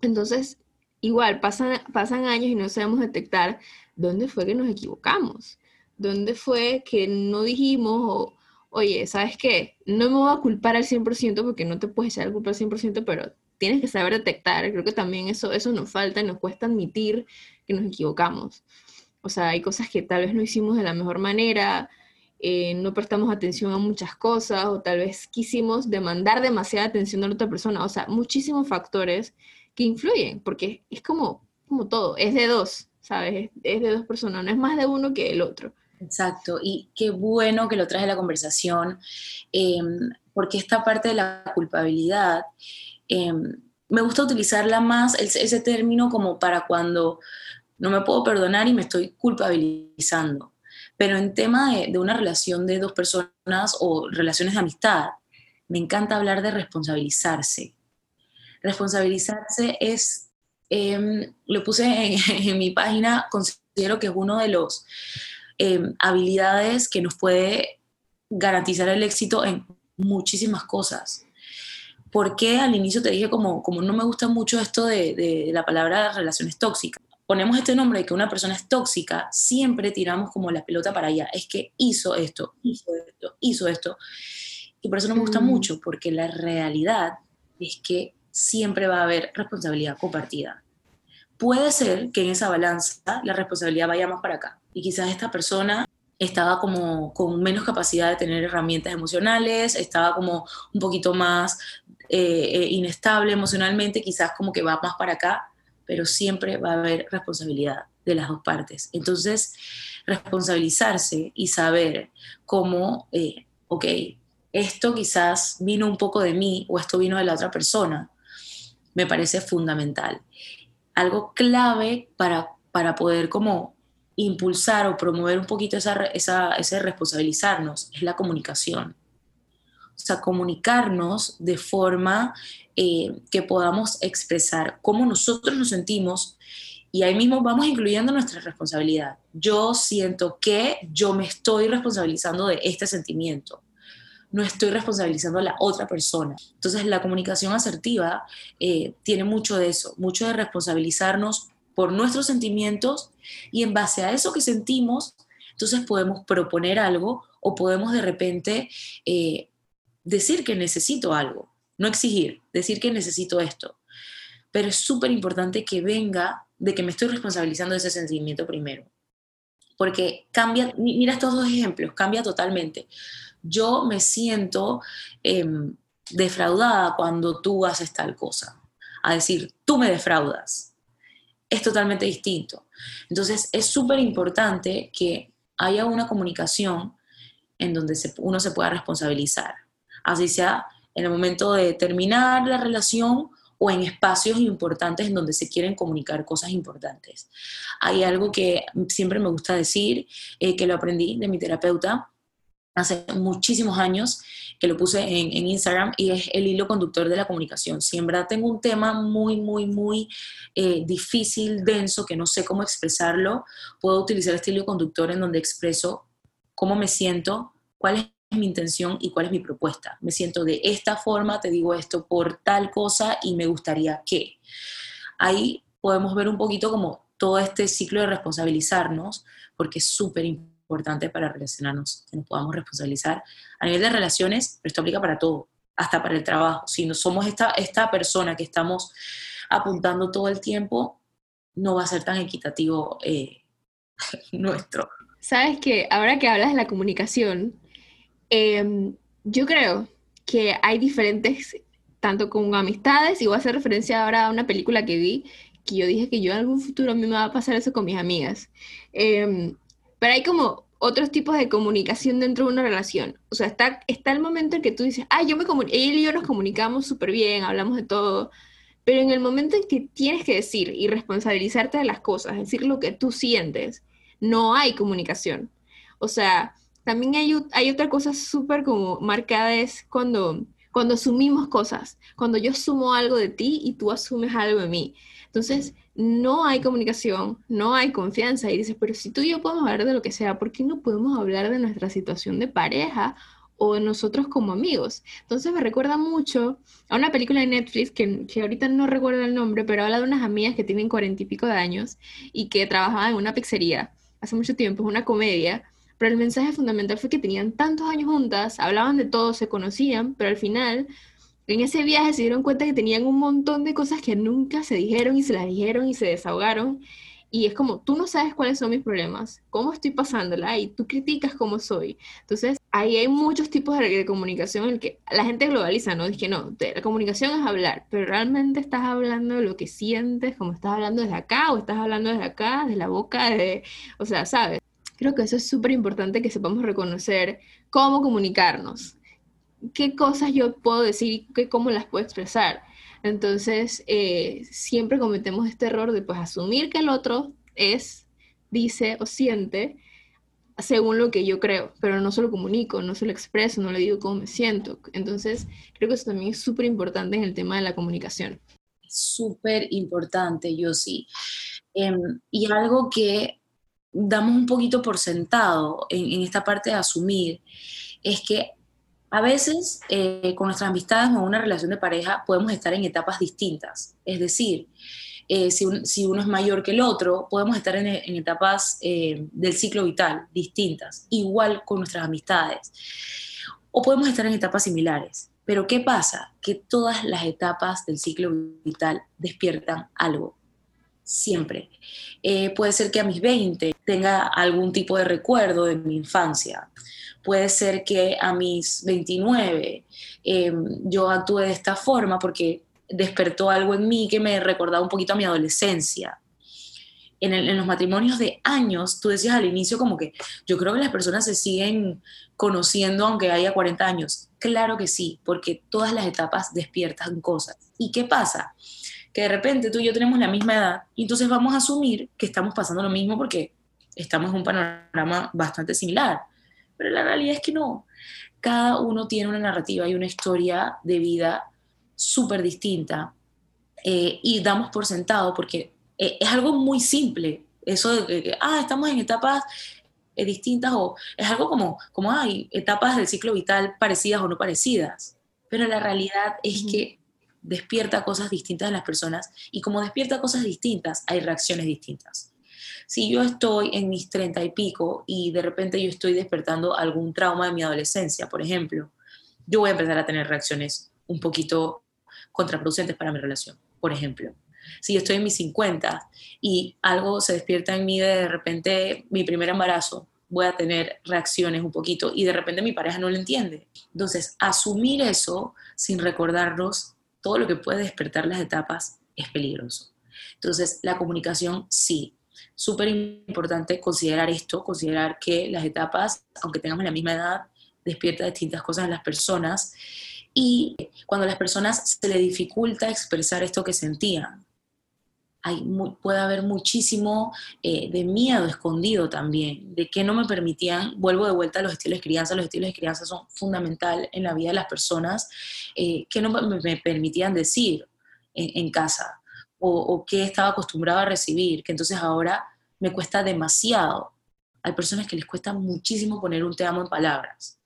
Entonces, igual, pasan, pasan años y no sabemos detectar dónde fue que nos equivocamos, dónde fue que no dijimos, oye, ¿sabes qué? No me voy a culpar al 100% porque no te puedes echar la culpa al 100%, pero tienes que saber detectar. Creo que también eso, eso nos falta y nos cuesta admitir que nos equivocamos. O sea, hay cosas que tal vez no hicimos de la mejor manera, eh, no prestamos atención a muchas cosas o tal vez quisimos demandar demasiada atención a la otra persona. O sea, muchísimos factores que influyen, porque es como, como todo, es de dos, ¿sabes? Es de dos personas, no es más de uno que el otro. Exacto, y qué bueno que lo traes a la conversación, em, porque esta parte de la culpabilidad, em, me gusta utilizarla más, ese término como para cuando no me puedo perdonar y me estoy culpabilizando. Pero en tema de, una relación de dos personas o relaciones de amistad, me encanta hablar de responsabilizarse. Responsabilizarse es, em, lo puse en, mi página, considero que es uno de los em, habilidades que nos puede garantizar el éxito en muchísimas cosas. porque al inicio te dije como, como no me gusta mucho esto de, de la palabra relaciones tóxicas? Ponemos este nombre de que una persona es tóxica, siempre tiramos como la pelota para allá. Es que hizo esto, hizo esto, hizo esto. Y por eso no me gusta mm. mucho, porque la realidad es que siempre va a haber responsabilidad compartida. Puede ser que en esa balanza la responsabilidad vaya más para acá. Y quizás esta persona estaba como con menos capacidad de tener herramientas emocionales, estaba como un poquito más eh, eh, inestable emocionalmente, quizás como que va más para acá pero siempre va a haber responsabilidad de las dos partes. Entonces, responsabilizarse y saber cómo, eh, ok, esto quizás vino un poco de mí o esto vino de la otra persona, me parece fundamental. Algo clave para, para poder como impulsar o promover un poquito esa, esa, ese responsabilizarnos es la comunicación. O sea, comunicarnos de forma eh, que podamos expresar cómo nosotros nos sentimos y ahí mismo vamos incluyendo nuestra responsabilidad. Yo siento que yo me estoy responsabilizando de este sentimiento, no estoy responsabilizando a la otra persona. Entonces la comunicación asertiva eh, tiene mucho de eso, mucho de responsabilizarnos por nuestros sentimientos y en base a eso que sentimos, entonces podemos proponer algo o podemos de repente eh, decir que necesito algo no exigir, decir que necesito esto. Pero es súper importante que venga de que me estoy responsabilizando de ese sentimiento primero. porque cambia, mira estos dos ejemplos, cambia totalmente. Yo me siento em, defraudada cuando tú haces tal cosa, a decir, tú me defraudas. Es totalmente distinto. Entonces, es súper importante que haya una comunicación en donde uno se pueda responsabilizar, así sea en el momento de terminar la relación o en espacios importantes en donde se quieren comunicar cosas importantes. Hay algo que siempre me gusta decir, eh, que lo aprendí de mi terapeuta hace muchísimos años, que lo puse en, Instagram, y es el hilo conductor de la comunicación. Si en verdad tengo un tema muy, muy, muy eh, difícil, denso, que no sé cómo expresarlo, puedo utilizar este hilo conductor en donde expreso cómo me siento, cuál es mi intención y cuál es mi propuesta. Me siento de esta forma, te digo esto por tal cosa y me gustaría que. Ahí podemos ver un poquito como todo este ciclo de responsabilizarnos, porque es súper importante para relacionarnos, que nos podamos responsabilizar a nivel de relaciones, pero esto aplica para todo, hasta para el trabajo. Si no somos esta, esta persona que estamos apuntando todo el tiempo, no va a ser tan equitativo eh, nuestro. Sabes que ahora que hablas de la comunicación, Em, yo creo que hay diferentes, tanto con amistades, y voy a hacer referencia ahora a una película que vi, que yo dije que yo en algún futuro a mí me va a pasar eso con mis amigas. Em, pero hay como otros tipos de comunicación dentro de una relación. O sea, está, está el momento en que tú dices, ah, yo me él y yo nos comunicamos súper bien, hablamos de todo, pero en el momento en que tienes que decir y responsabilizarte de las cosas, decir lo que tú sientes, no hay comunicación. O sea, también hay, hay otra cosa súper como marcada es cuando, cuando asumimos cosas, cuando yo asumo algo de ti y tú asumes algo de mí. Entonces, no hay comunicación, no hay confianza y dices, pero si tú y yo podemos hablar de lo que sea, ¿por qué no podemos hablar de nuestra situación de pareja o de nosotros como amigos? Entonces me recuerda mucho a una película de Netflix que, que ahorita no recuerdo el nombre, pero habla de unas amigas que tienen cuarenta y pico de años y que trabajaban en una pizzería hace mucho tiempo, es una comedia pero el mensaje fundamental fue que tenían tantos años juntas, hablaban de todo, se conocían, pero al final, en ese viaje se dieron cuenta que tenían un montón de cosas que nunca se dijeron y se las dijeron y se desahogaron. Y es como, tú no sabes cuáles son mis problemas, cómo estoy pasándola y tú criticas cómo soy. Entonces, ahí hay muchos tipos de, comunicación en el que la gente globaliza, ¿no? Dice que no, la comunicación es hablar, pero realmente estás hablando de lo que sientes, como estás hablando desde acá o estás hablando desde acá, de la boca, de, o sea, ¿sabes? Creo que eso es súper importante que sepamos reconocer cómo comunicarnos, qué cosas yo puedo decir y cómo las puedo expresar. Entonces, eh, siempre cometemos este error de pues asumir que el otro es, dice o siente según lo que yo creo, pero no se lo comunico, no se lo expreso, no le digo cómo me siento. Entonces, creo que eso también es súper importante en el tema de la comunicación. Súper importante, yo sí. Em, y algo que damos un poquito por sentado en, esta parte de asumir, es que a veces eh, con nuestras amistades o una relación de pareja podemos estar en etapas distintas. Es decir, eh, si, uno es mayor que el otro, podemos estar en, etapas eh, del ciclo vital distintas, igual con nuestras amistades. O podemos estar en etapas similares. Pero ¿qué pasa? Que todas las etapas del ciclo vital despiertan algo siempre. Eh, puede ser que a mis 20 tenga algún tipo de recuerdo de mi infancia. Puede ser que a mis 29 em, yo actúe de esta forma porque despertó algo en mí que me recordaba un poquito a mi adolescencia. En, en, los matrimonios de años, tú decías al inicio como que yo creo que las personas se siguen conociendo aunque haya 40 años. Claro que sí, porque todas las etapas despiertan cosas. ¿Y qué pasa? Que de repente tú y yo tenemos la misma edad y entonces vamos a asumir que estamos pasando lo mismo porque estamos en un panorama bastante similar. Pero la realidad es que no. Cada uno tiene una narrativa y una historia de vida súper distinta eh, y damos por sentado porque eh, es algo muy simple. Eso de que, ah, estamos en etapas eh, distintas o es algo como, como hay etapas del ciclo vital parecidas o no parecidas. Pero la realidad es que despierta cosas distintas en las personas y como despierta cosas distintas, hay reacciones distintas. Si yo estoy en mis treinta y pico y de repente yo estoy despertando algún trauma de mi adolescencia, por ejemplo, yo voy a empezar a tener reacciones un poquito contraproducentes para mi relación, por ejemplo. Si yo estoy en mis 50 y algo se despierta en mí de, repente, mi primer embarazo, voy a tener reacciones un poquito y de repente mi pareja no lo entiende. Entonces, asumir eso sin recordarnos todo lo que puede despertar las etapas es peligroso. Entonces, la comunicación sí. Súper importante considerar esto, considerar que las etapas, aunque tengamos la misma edad, despierta distintas cosas en las personas. Y cuando a las personas se le dificulta expresar esto que sentían, hay, puede haber muchísimo eh, de miedo escondido también, de que no me permitían, vuelvo de vuelta a los estilos de crianza, los estilos de crianza son fundamental en la vida de las personas, eh, que no me, permitían decir en, casa o, o que estaba acostumbrado a recibir, que entonces ahora me cuesta demasiado. Hay personas que les cuesta muchísimo poner un te amo en palabras,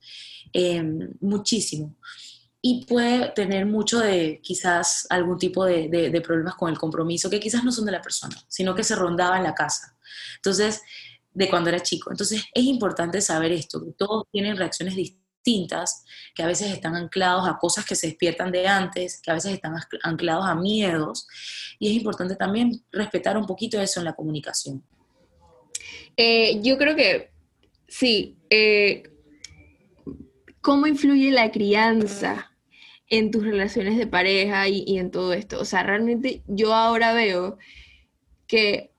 em, muchísimo y puede tener mucho de quizás algún tipo de, problemas con el compromiso, que quizás no son de la persona, sino que se rondaba en la casa. Entonces, de cuando era chico. Entonces, es importante saber esto, que todos tienen reacciones distintas, que a veces están anclados a cosas que se despiertan de antes, que a veces están anclados a miedos, y es importante también respetar un poquito eso en la comunicación. Eh, yo creo que sí. Eh, ¿Cómo influye la crianza en tus relaciones de pareja y, en todo esto. O sea, realmente yo ahora veo que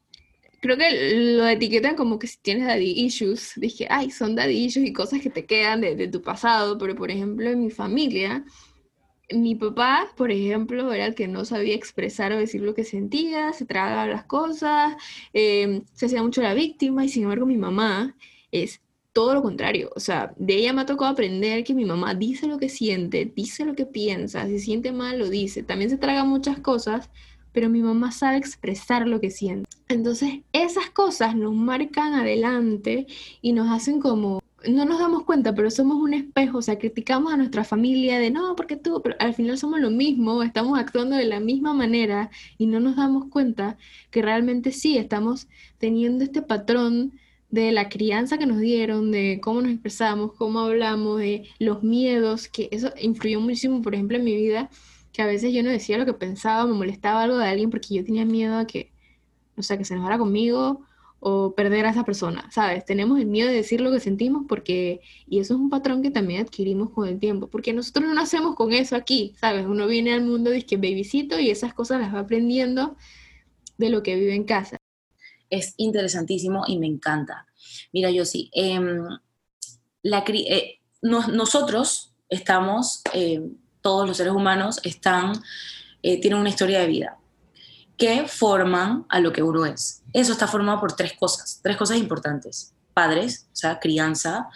creo que lo etiquetan como que si tienes daddy issues, dije, ay, son daddy issues y cosas que te quedan de, tu pasado, pero por ejemplo en mi familia, mi papá, por ejemplo, era el que no sabía expresar o decir lo que sentía, se tragaba las cosas, eh, se hacía mucho la víctima y sin embargo mi mamá es todo lo contrario. O sea, de ella me ha tocado aprender que mi mamá dice lo que siente, dice lo que piensa, si siente mal lo dice. También se traga muchas cosas, pero mi mamá sabe expresar lo que siente. Entonces, esas cosas nos marcan adelante y nos hacen como no nos damos cuenta, pero somos un espejo, o sea, criticamos a nuestra familia de no, porque tú, pero al final somos lo mismo, estamos actuando de la misma manera y no nos damos cuenta que realmente sí, estamos teniendo este patrón de la crianza que nos dieron, de cómo nos expresamos, cómo hablamos, de los miedos, que eso influyó muchísimo, por ejemplo, en mi vida, que a veces yo no decía lo que pensaba, me molestaba algo de alguien porque yo tenía miedo a que, o sea, que se enojara conmigo o perder a esa persona, ¿sabes? Tenemos el miedo de decir lo que sentimos porque, y eso es un patrón que también adquirimos con el tiempo, porque nosotros no nacemos con eso aquí, ¿sabes? Uno viene al mundo, dice que babycito y esas cosas las va aprendiendo de lo que vive en casa es interesantísimo y me encanta. Mira, yo sí, em, eh, nosotros estamos, em, todos los seres humanos están, eh, tienen una historia de vida que forman a lo que uno es. Eso está formado por tres cosas, tres cosas importantes. Padres, o sea, crianza,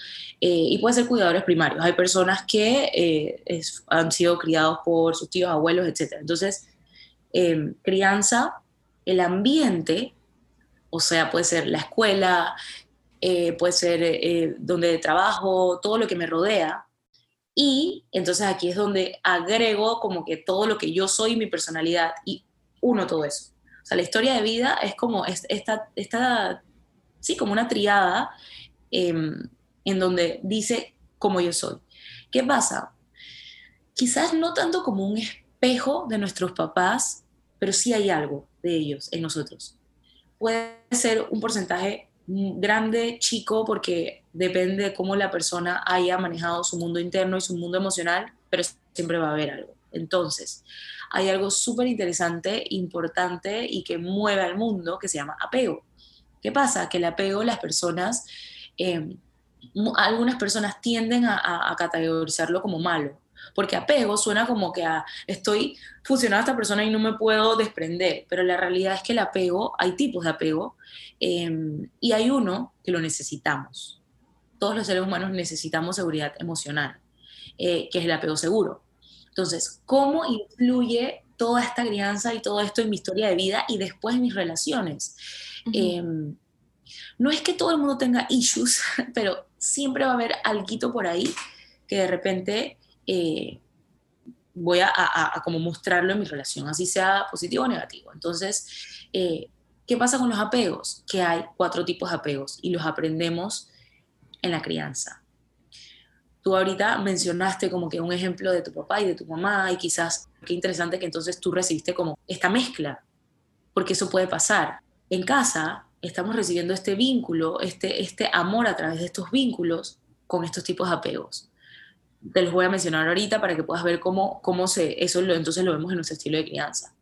eh, y puede ser cuidadores primarios. Hay personas que han sido criados por sus tíos, abuelos, etc. Entonces, em, crianza, el ambiente o sea, puede ser la escuela, eh, puede ser eh, donde trabajo, todo lo que me rodea. Y entonces aquí es donde agrego como que todo lo que yo soy, mi personalidad, y uno todo eso. O sea, la historia de vida es como esta, esta sí, como una triada em, en donde dice cómo yo soy. ¿Qué pasa? Quizás no tanto como un espejo de nuestros papás, pero sí hay algo de ellos en nosotros puede ser un porcentaje grande, chico, porque depende de cómo la persona haya manejado su mundo interno y su mundo emocional, pero siempre va a haber algo. Entonces, hay algo súper interesante, importante y que mueve al mundo que se llama apego. ¿Qué pasa? Que el apego, las personas, em, algunas personas tienden a categorizarlo como malo, porque apego suena como que estoy fusionando a esta persona y no me puedo desprender, pero la realidad es que el apego, hay tipos de apego, em, y hay uno que lo necesitamos. Todos los seres humanos necesitamos seguridad emocional, eh, que es el apego seguro. Entonces, ¿cómo influye toda esta crianza y todo esto en mi historia de vida y después en mis relaciones? Em, no es que todo el mundo tenga issues, pero siempre va a haber algo por ahí que de repente eh, voy a, como mostrarlo en mi relación, así sea positivo o negativo. Entonces, eh, ¿qué pasa con los apegos? Que hay cuatro tipos de apegos y los aprendemos en la crianza. Tú ahorita mencionaste como que un ejemplo de tu papá y de tu mamá y quizás qué interesante que entonces tú recibiste como esta mezcla porque eso puede pasar. En casa estamos recibiendo este vínculo, este, este amor a través de estos vínculos con estos tipos de apegos. Te los voy a mencionar ahorita para que puedas ver cómo, cómo se, eso lo, entonces lo vemos en nuestro estilo de crianza.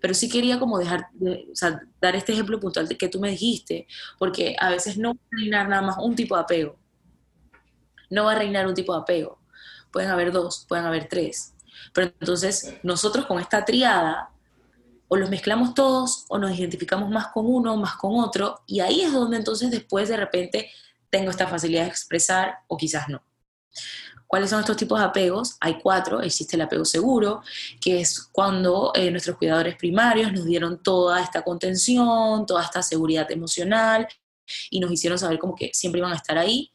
Pero sí quería como dejar, o sea, dar este ejemplo puntual que tú me dijiste, porque a veces no va a reinar nada más un tipo de apego. No va a reinar un tipo de apego. Pueden haber dos, pueden haber tres. Pero entonces nosotros con esta triada o los mezclamos todos o nos identificamos más con uno, más con otro, y ahí es donde entonces después de repente tengo esta facilidad de expresar o quizás no. ¿Cuáles son estos tipos de apegos? Hay cuatro. Existe el apego seguro, que es cuando eh, nuestros cuidadores primarios nos dieron toda esta contención, toda esta seguridad emocional y nos hicieron saber como que siempre iban a estar ahí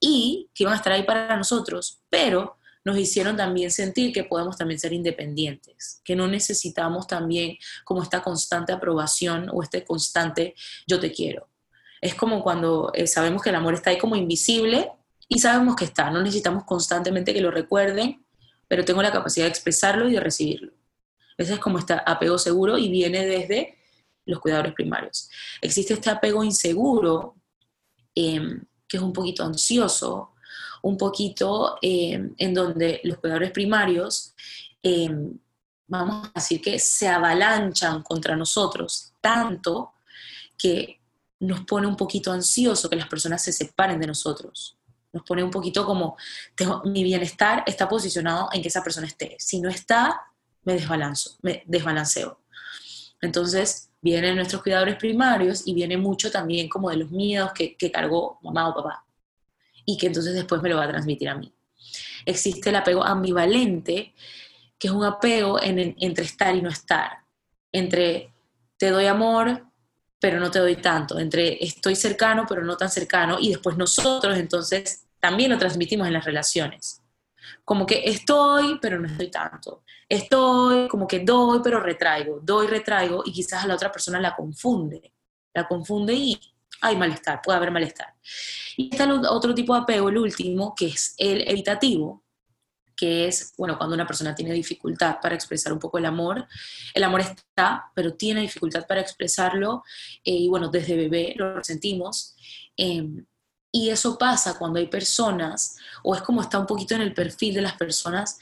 y que iban a estar ahí para nosotros, pero nos hicieron también sentir que podemos también ser independientes, que no necesitamos también como esta constante aprobación o este constante yo te quiero. Es como cuando eh, sabemos que el amor está ahí como invisible, y sabemos que está, no necesitamos constantemente que lo recuerden, pero tengo la capacidad de expresarlo y de recibirlo. Ese es como este apego seguro y viene desde los cuidadores primarios. Existe este apego inseguro, em, que es un poquito ansioso, un poquito em, en donde los cuidadores primarios, em, vamos a decir que se avalanchan contra nosotros tanto que nos pone un poquito ansioso que las personas se separen de nosotros nos pone un poquito como, mi bienestar está posicionado en que esa persona esté. Si no está, me desbalanzo, me desbalanceo. Entonces, vienen nuestros cuidadores primarios y viene mucho también como de los miedos que, que cargó mamá o papá y que entonces después me lo va a transmitir a mí. Existe el apego ambivalente, que es un apego en, entre estar y no estar, entre te doy amor, pero no te doy tanto, entre estoy cercano, pero no tan cercano, y después nosotros entonces también lo transmitimos en las relaciones. Como que estoy, pero no estoy tanto. Estoy, como que doy, pero retraigo. Doy, retraigo, y quizás a la otra persona la confunde. La confunde y hay malestar, puede haber malestar. Y está el otro tipo de apego, el último, que es el evitativo, que es, bueno, cuando una persona tiene dificultad para expresar un poco el amor, el amor está, pero tiene dificultad para expresarlo, eh, y bueno, desde bebé lo resentimos. Em, y eso pasa cuando hay personas, o es como está un poquito en el perfil de las personas,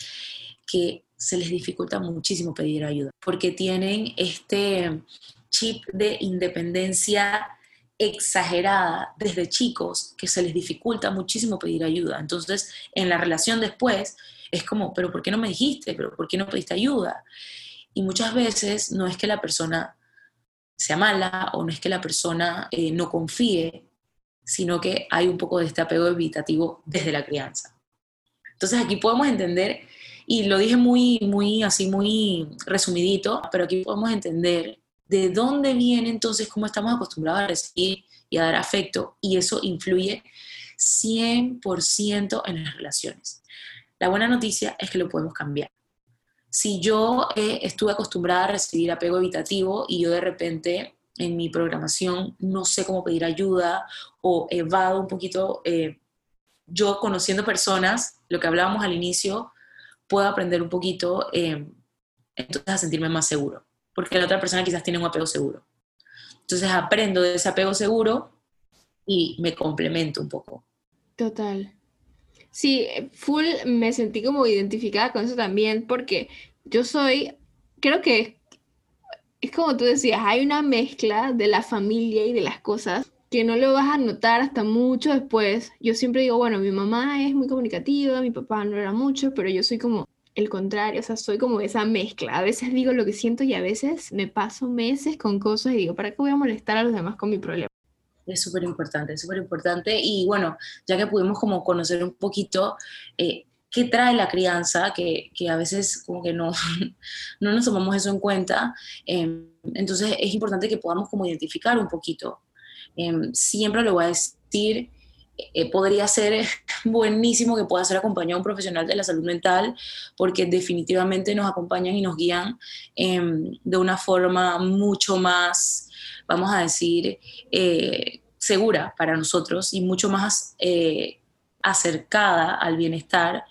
que se les dificulta muchísimo pedir ayuda, porque tienen este chip de independencia exagerada desde chicos que se les dificulta muchísimo pedir ayuda. Entonces, en la relación después, es como, pero ¿por qué no me dijiste? ¿Pero por qué no pediste ayuda? Y muchas veces no es que la persona sea mala o no es que la persona eh, no confíe, sino que hay un poco de este apego evitativo desde la crianza. Entonces aquí podemos entender, y lo dije muy, muy, así, muy resumidito, pero aquí podemos entender de dónde viene entonces cómo estamos acostumbrados a recibir y a dar afecto, y eso influye 100% en las relaciones. La buena noticia es que lo podemos cambiar. Si yo eh, estuve acostumbrada a recibir apego evitativo y yo de repente en mi programación no sé cómo pedir ayuda o evado un poquito, eh, yo conociendo personas, lo que hablábamos al inicio, puedo aprender un poquito eh, entonces a sentirme más seguro, porque la otra persona quizás tiene un apego seguro. Entonces aprendo de ese apego seguro y me complemento un poco. Total. Sí, full me sentí como identificada con eso también, porque yo soy, creo que es como tú decías, hay una mezcla de la familia y de las cosas que no lo vas a notar hasta mucho después. Yo siempre digo, bueno, mi mamá es muy comunicativa, mi papá no era mucho, pero yo soy como el contrario, o sea, soy como esa mezcla. A veces digo lo que siento y a veces me paso meses con cosas y digo, ¿para qué voy a molestar a los demás con mi problema? Es súper importante, es súper importante. Y bueno, ya que pudimos como conocer un poquito eh, qué trae la crianza, que, que, a veces como que no, no nos tomamos eso en cuenta, em, entonces es importante que podamos como identificar un poquito. Em, siempre lo voy a decir, eh, podría ser buenísimo que pueda ser acompañado un profesional de la salud mental, porque definitivamente nos acompañan y nos guían em, de una forma mucho más vamos a decir, eh, segura para nosotros y mucho más eh, acercada al bienestar.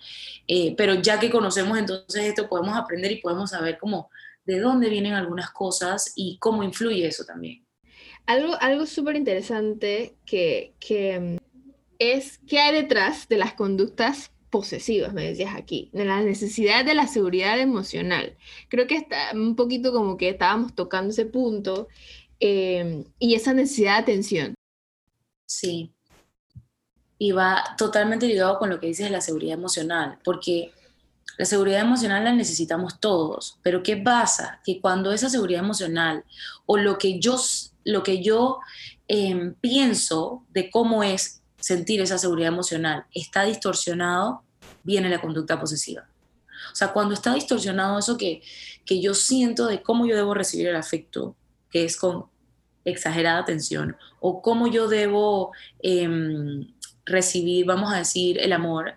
Eh, pero ya que conocemos entonces esto, podemos aprender y podemos saber cómo de dónde vienen algunas cosas y cómo influye eso también. Algo, algo súper interesante que, que mm, es qué hay detrás de las conductas posesivas, me decías aquí, de la necesidad de la seguridad emocional. Creo que está un poquito como que estábamos tocando ese punto eh, y esa necesidad de atención. Sí, y va totalmente ligado con lo que dices de la seguridad emocional, porque la seguridad emocional la necesitamos todos, pero ¿qué pasa? Que cuando esa seguridad emocional o lo que yo, lo que yo em, pienso de cómo es sentir esa seguridad emocional está distorsionado, viene la conducta posesiva. O sea, cuando está distorsionado eso que, que yo siento de cómo yo debo recibir el afecto, que es con exagerada atención, o cómo yo debo em, recibir, vamos a decir, el amor,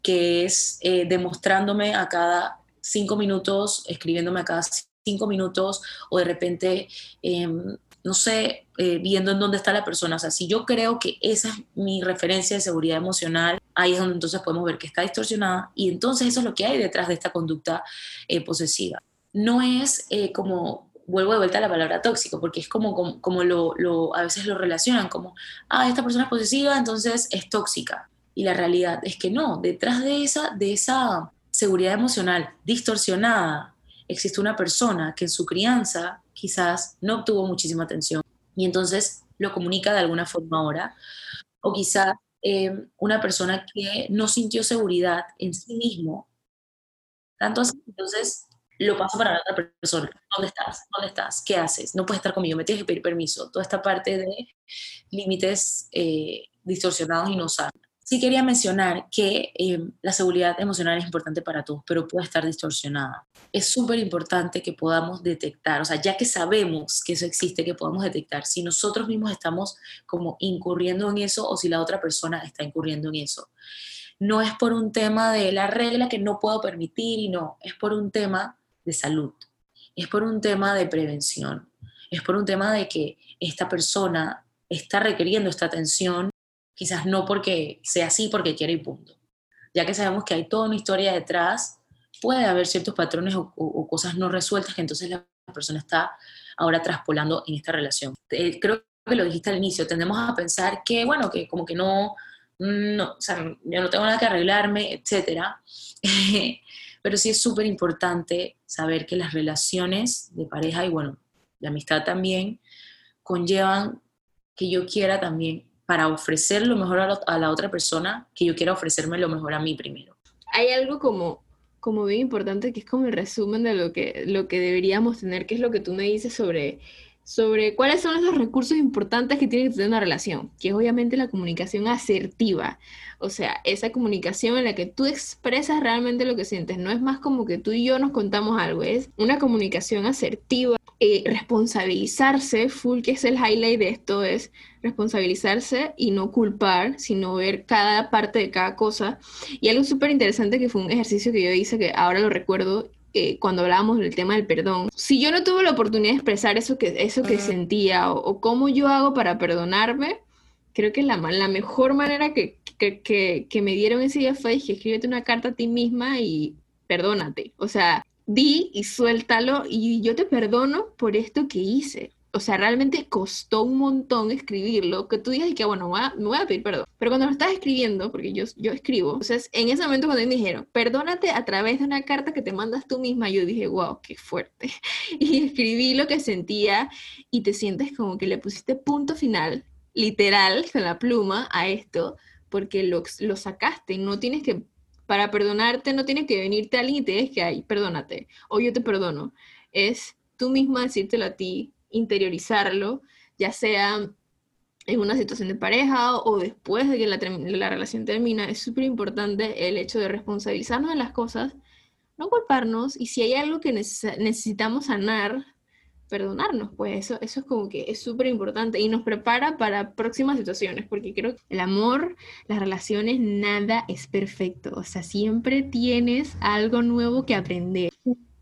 que es eh, demostrándome a cada cinco minutos, escribiéndome a cada cinco minutos o de repente, em, no sé, eh, viendo en dónde está la persona. O sea, si yo creo que esa es mi referencia de seguridad emocional, ahí es donde entonces podemos ver que está distorsionada y entonces eso es lo que hay detrás de esta conducta eh, posesiva. No es como vuelvo de vuelta a la palabra tóxico, porque es como, como, como lo, lo, a veces lo relacionan como, ah, esta persona es posesiva, entonces es tóxica. Y la realidad es que no, detrás de esa, de esa seguridad emocional distorsionada existe una persona que en su crianza quizás no obtuvo muchísima atención y entonces lo comunica de alguna forma ahora. O quizás eh, una persona que no sintió seguridad en sí mismo. Tanto así, entonces lo paso para la otra persona. ¿Dónde estás? ¿Dónde estás? ¿Qué haces? No puedes estar conmigo, me tienes que pedir permiso. Toda esta parte de límites eh, distorsionados y no sanos. Sí quería mencionar que eh, la seguridad emocional es importante para todos, pero puede estar distorsionada. Es súper importante que podamos detectar, o sea, ya que sabemos que eso existe, que podamos detectar si nosotros mismos estamos como incurriendo en eso o si la otra persona está incurriendo en eso. No es por un tema de la regla que no puedo permitir y no, es por un tema de salud, es por un tema de prevención, es por un tema de que esta persona está requiriendo esta atención quizás no porque sea así, porque quiere y punto. Ya que sabemos que hay toda una historia detrás, puede haber ciertos patrones o, cosas no resueltas que entonces la persona está ahora traspolando en esta relación. Eh, creo que lo dijiste al inicio, tendemos a pensar que, bueno, que como que no, no o sea, yo no tengo nada que arreglarme, etcétera. Pero sí es súper importante saber que las relaciones de pareja y, bueno, de amistad también conllevan que yo quiera también para ofrecer lo mejor a, la otra persona que yo quiera ofrecerme lo mejor a mí primero. Hay algo como, como bien importante que es como el resumen de lo que, lo que deberíamos tener, que es lo que tú me dices sobre, sobre cuáles son esos recursos importantes que tiene que tener una relación, que es obviamente la comunicación asertiva. O sea, esa comunicación en la que tú expresas realmente lo que sientes. No es más como que tú y yo nos contamos algo, es una comunicación asertiva eh, responsabilizarse, full que es el highlight de esto, es responsabilizarse y no culpar, sino ver cada parte de cada cosa. Y algo súper interesante que fue un ejercicio que yo hice, que ahora lo recuerdo, eh, cuando hablábamos del tema del perdón. Si yo no tuve la oportunidad de expresar eso que, eso que sentía o, cómo yo hago para perdonarme, creo que la, la mejor manera que, que, que, que me dieron ese día fue que escríbete una carta a ti misma y perdónate. O sea, di y suéltalo y yo te perdono por esto que hice. O sea, realmente costó un montón escribirlo, que tú digas que, bueno, me voy a pedir perdón. Pero cuando lo estás escribiendo, porque yo, yo escribo, entonces en ese momento cuando me dijeron, perdónate a través de una carta que te mandas tú misma, yo dije, wow, qué fuerte. Y escribí lo que sentía y te sientes como que le pusiste punto final, literal, con la pluma a esto, porque lo, lo sacaste, no tienes que para perdonarte no tiene que venirte alguien y te dices que, ay, perdónate, o yo te perdono. Es tú misma decírtelo a ti, interiorizarlo, ya sea en una situación de pareja o después de que la, la relación termina. Es súper importante el hecho de responsabilizarnos de las cosas, no culparnos, y si hay algo que necesitamos sanar, perdonarnos, pues eso, eso es como que es súper importante y nos prepara para próximas situaciones, porque creo que el amor, las relaciones, nada es perfecto, o sea, siempre tienes algo nuevo que aprender.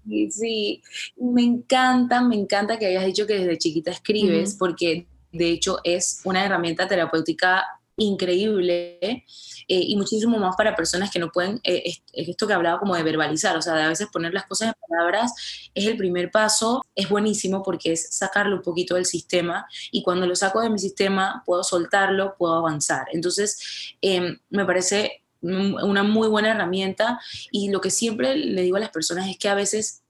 Sí, sí, me encanta, me encanta que hayas dicho que desde chiquita escribes, porque de hecho es una herramienta terapéutica increíble eh, y muchísimo más para personas que no pueden, eh, esto que hablaba como de verbalizar, o sea, de a veces poner las cosas en palabras es el primer paso, es buenísimo porque es sacarlo un poquito del sistema y cuando lo saco de mi sistema puedo soltarlo, puedo avanzar. Entonces, em, me parece una muy buena herramienta y lo que siempre le digo a las personas es que a veces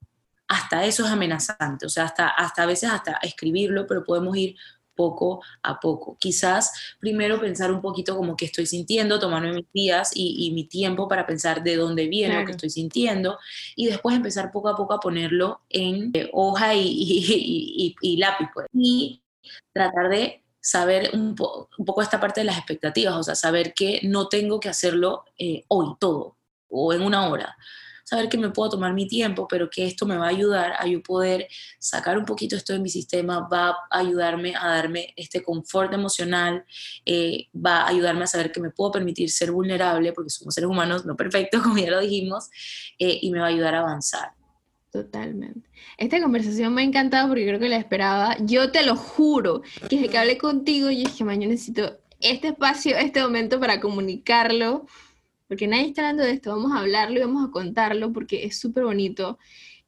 hasta eso es amenazante, o sea, hasta, hasta a veces hasta escribirlo, pero podemos ir poco a poco. Quizás primero pensar un poquito como que estoy sintiendo, tomarme mis días y, mi tiempo para pensar de dónde viene lo que estoy sintiendo y después empezar poco a poco a ponerlo en eh, hoja y, lápiz. Pues. Y tratar de saber un, poco esta parte de las expectativas, o sea, saber que no tengo que hacerlo eh, hoy todo o en una hora, saber que me puedo tomar mi tiempo, pero que esto me va a ayudar a yo poder sacar un poquito esto de mi sistema, va a ayudarme a darme este confort emocional, eh, va a ayudarme a saber que me puedo permitir ser vulnerable, porque somos seres humanos no perfectos, como ya lo dijimos, eh, y me va a ayudar a avanzar. Totalmente. Esta conversación me ha encantado porque creo que la esperaba. Yo te lo juro que desde que hablé contigo y dije, mañana necesito este espacio, este momento para comunicarlo porque nadie está hablando de esto, vamos a hablarlo y vamos a contarlo porque es súper bonito.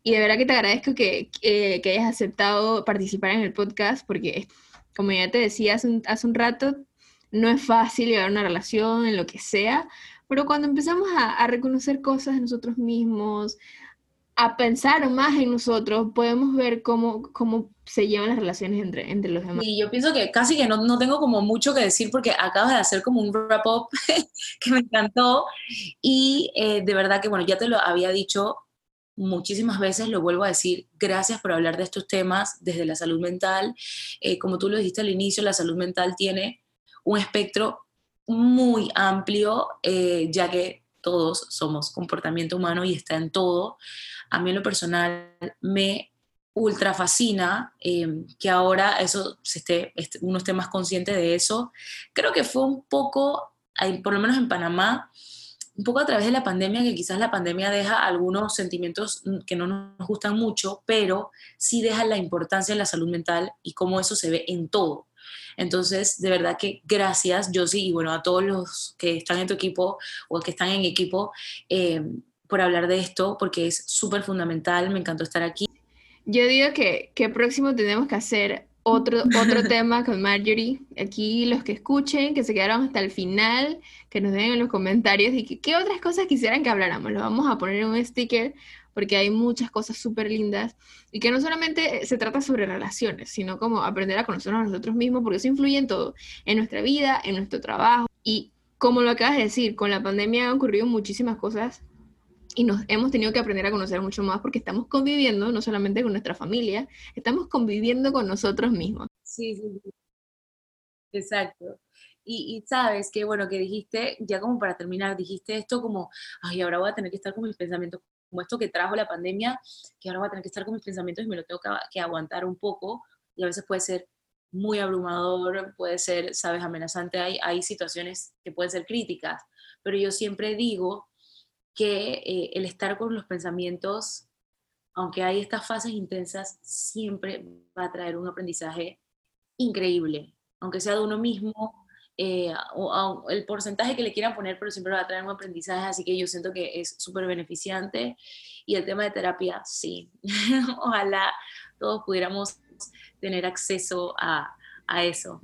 Y de verdad que te agradezco que, que, hayas aceptado participar en el podcast porque, como ya te decía hace un, hace un rato, no es fácil llevar una relación en lo que sea, pero cuando empezamos a, a reconocer cosas de nosotros mismos, a pensar más en nosotros, podemos ver cómo, cómo se llevan las relaciones entre, entre los demás. Y yo pienso que casi que no, no tengo como mucho que decir porque acabas de hacer como un wrap-up que me encantó y eh, de verdad que, bueno, ya te lo había dicho muchísimas veces, lo vuelvo a decir, gracias por hablar de estos temas desde la salud mental. Eh, como tú lo dijiste al inicio, la salud mental tiene un espectro muy amplio, eh, ya que todos somos comportamiento humano y está en todo. A mí en lo personal me ultra fascina em, que ahora eso se esté, uno esté más consciente de eso. Creo que fue un poco, por lo menos en Panamá, un poco a través de la pandemia, que quizás la pandemia deja algunos sentimientos que no nos gustan mucho, pero sí deja la importancia de la salud mental y cómo eso se ve en todo. Entonces, de verdad que gracias, Josie, y bueno, a todos los que están en tu equipo o que están en equipo eh, por hablar de esto, porque es súper fundamental, me encantó estar aquí. Yo digo que, que próximo tenemos que hacer otro, otro tema con Marjorie. Aquí los que escuchen, que se quedaron hasta el final, que nos den en los comentarios y que, qué otras cosas quisieran que habláramos. Lo vamos a poner en un sticker porque hay muchas cosas súper lindas y que no solamente se trata sobre relaciones, sino como aprender a conocernos a nosotros mismos, porque eso influye en todo, en nuestra vida, en nuestro trabajo. Y como lo acabas de decir, con la pandemia han ocurrido muchísimas cosas y nos hemos tenido que aprender a conocer mucho más porque estamos conviviendo no solamente con nuestra familia, estamos conviviendo con nosotros mismos. Sí, sí, sí. Exacto. Y, y, sabes que, bueno, que dijiste, ya como para terminar, dijiste esto como, ay, ahora voy a tener que estar con mis pensamientos como esto que trajo la pandemia, que ahora voy a tener que estar con mis pensamientos y me lo tengo que, aguantar un poco y a veces puede ser muy abrumador, puede ser, sabes, amenazante, hay, hay situaciones que pueden ser críticas, pero yo siempre digo que eh, el estar con los pensamientos, aunque hay estas fases intensas, siempre va a traer un aprendizaje increíble, aunque sea de uno mismo, eh, o, el porcentaje que le quieran poner, pero siempre va a traer un aprendizaje, así que yo siento que es súper beneficiante. Y el tema de terapia, sí, ojalá todos pudiéramos tener acceso a, a eso.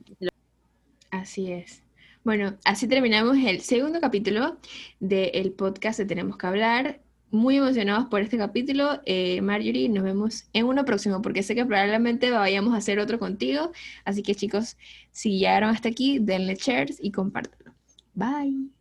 Así es. Bueno, así terminamos el segundo capítulo del podcast de Tenemos que hablar muy emocionados por este capítulo. Eh, Marjorie, nos vemos en uno próximo, porque sé que probablemente vayamos a hacer otro contigo. Así que chicos, si llegaron hasta aquí, denle shares y compártanlo. Bye.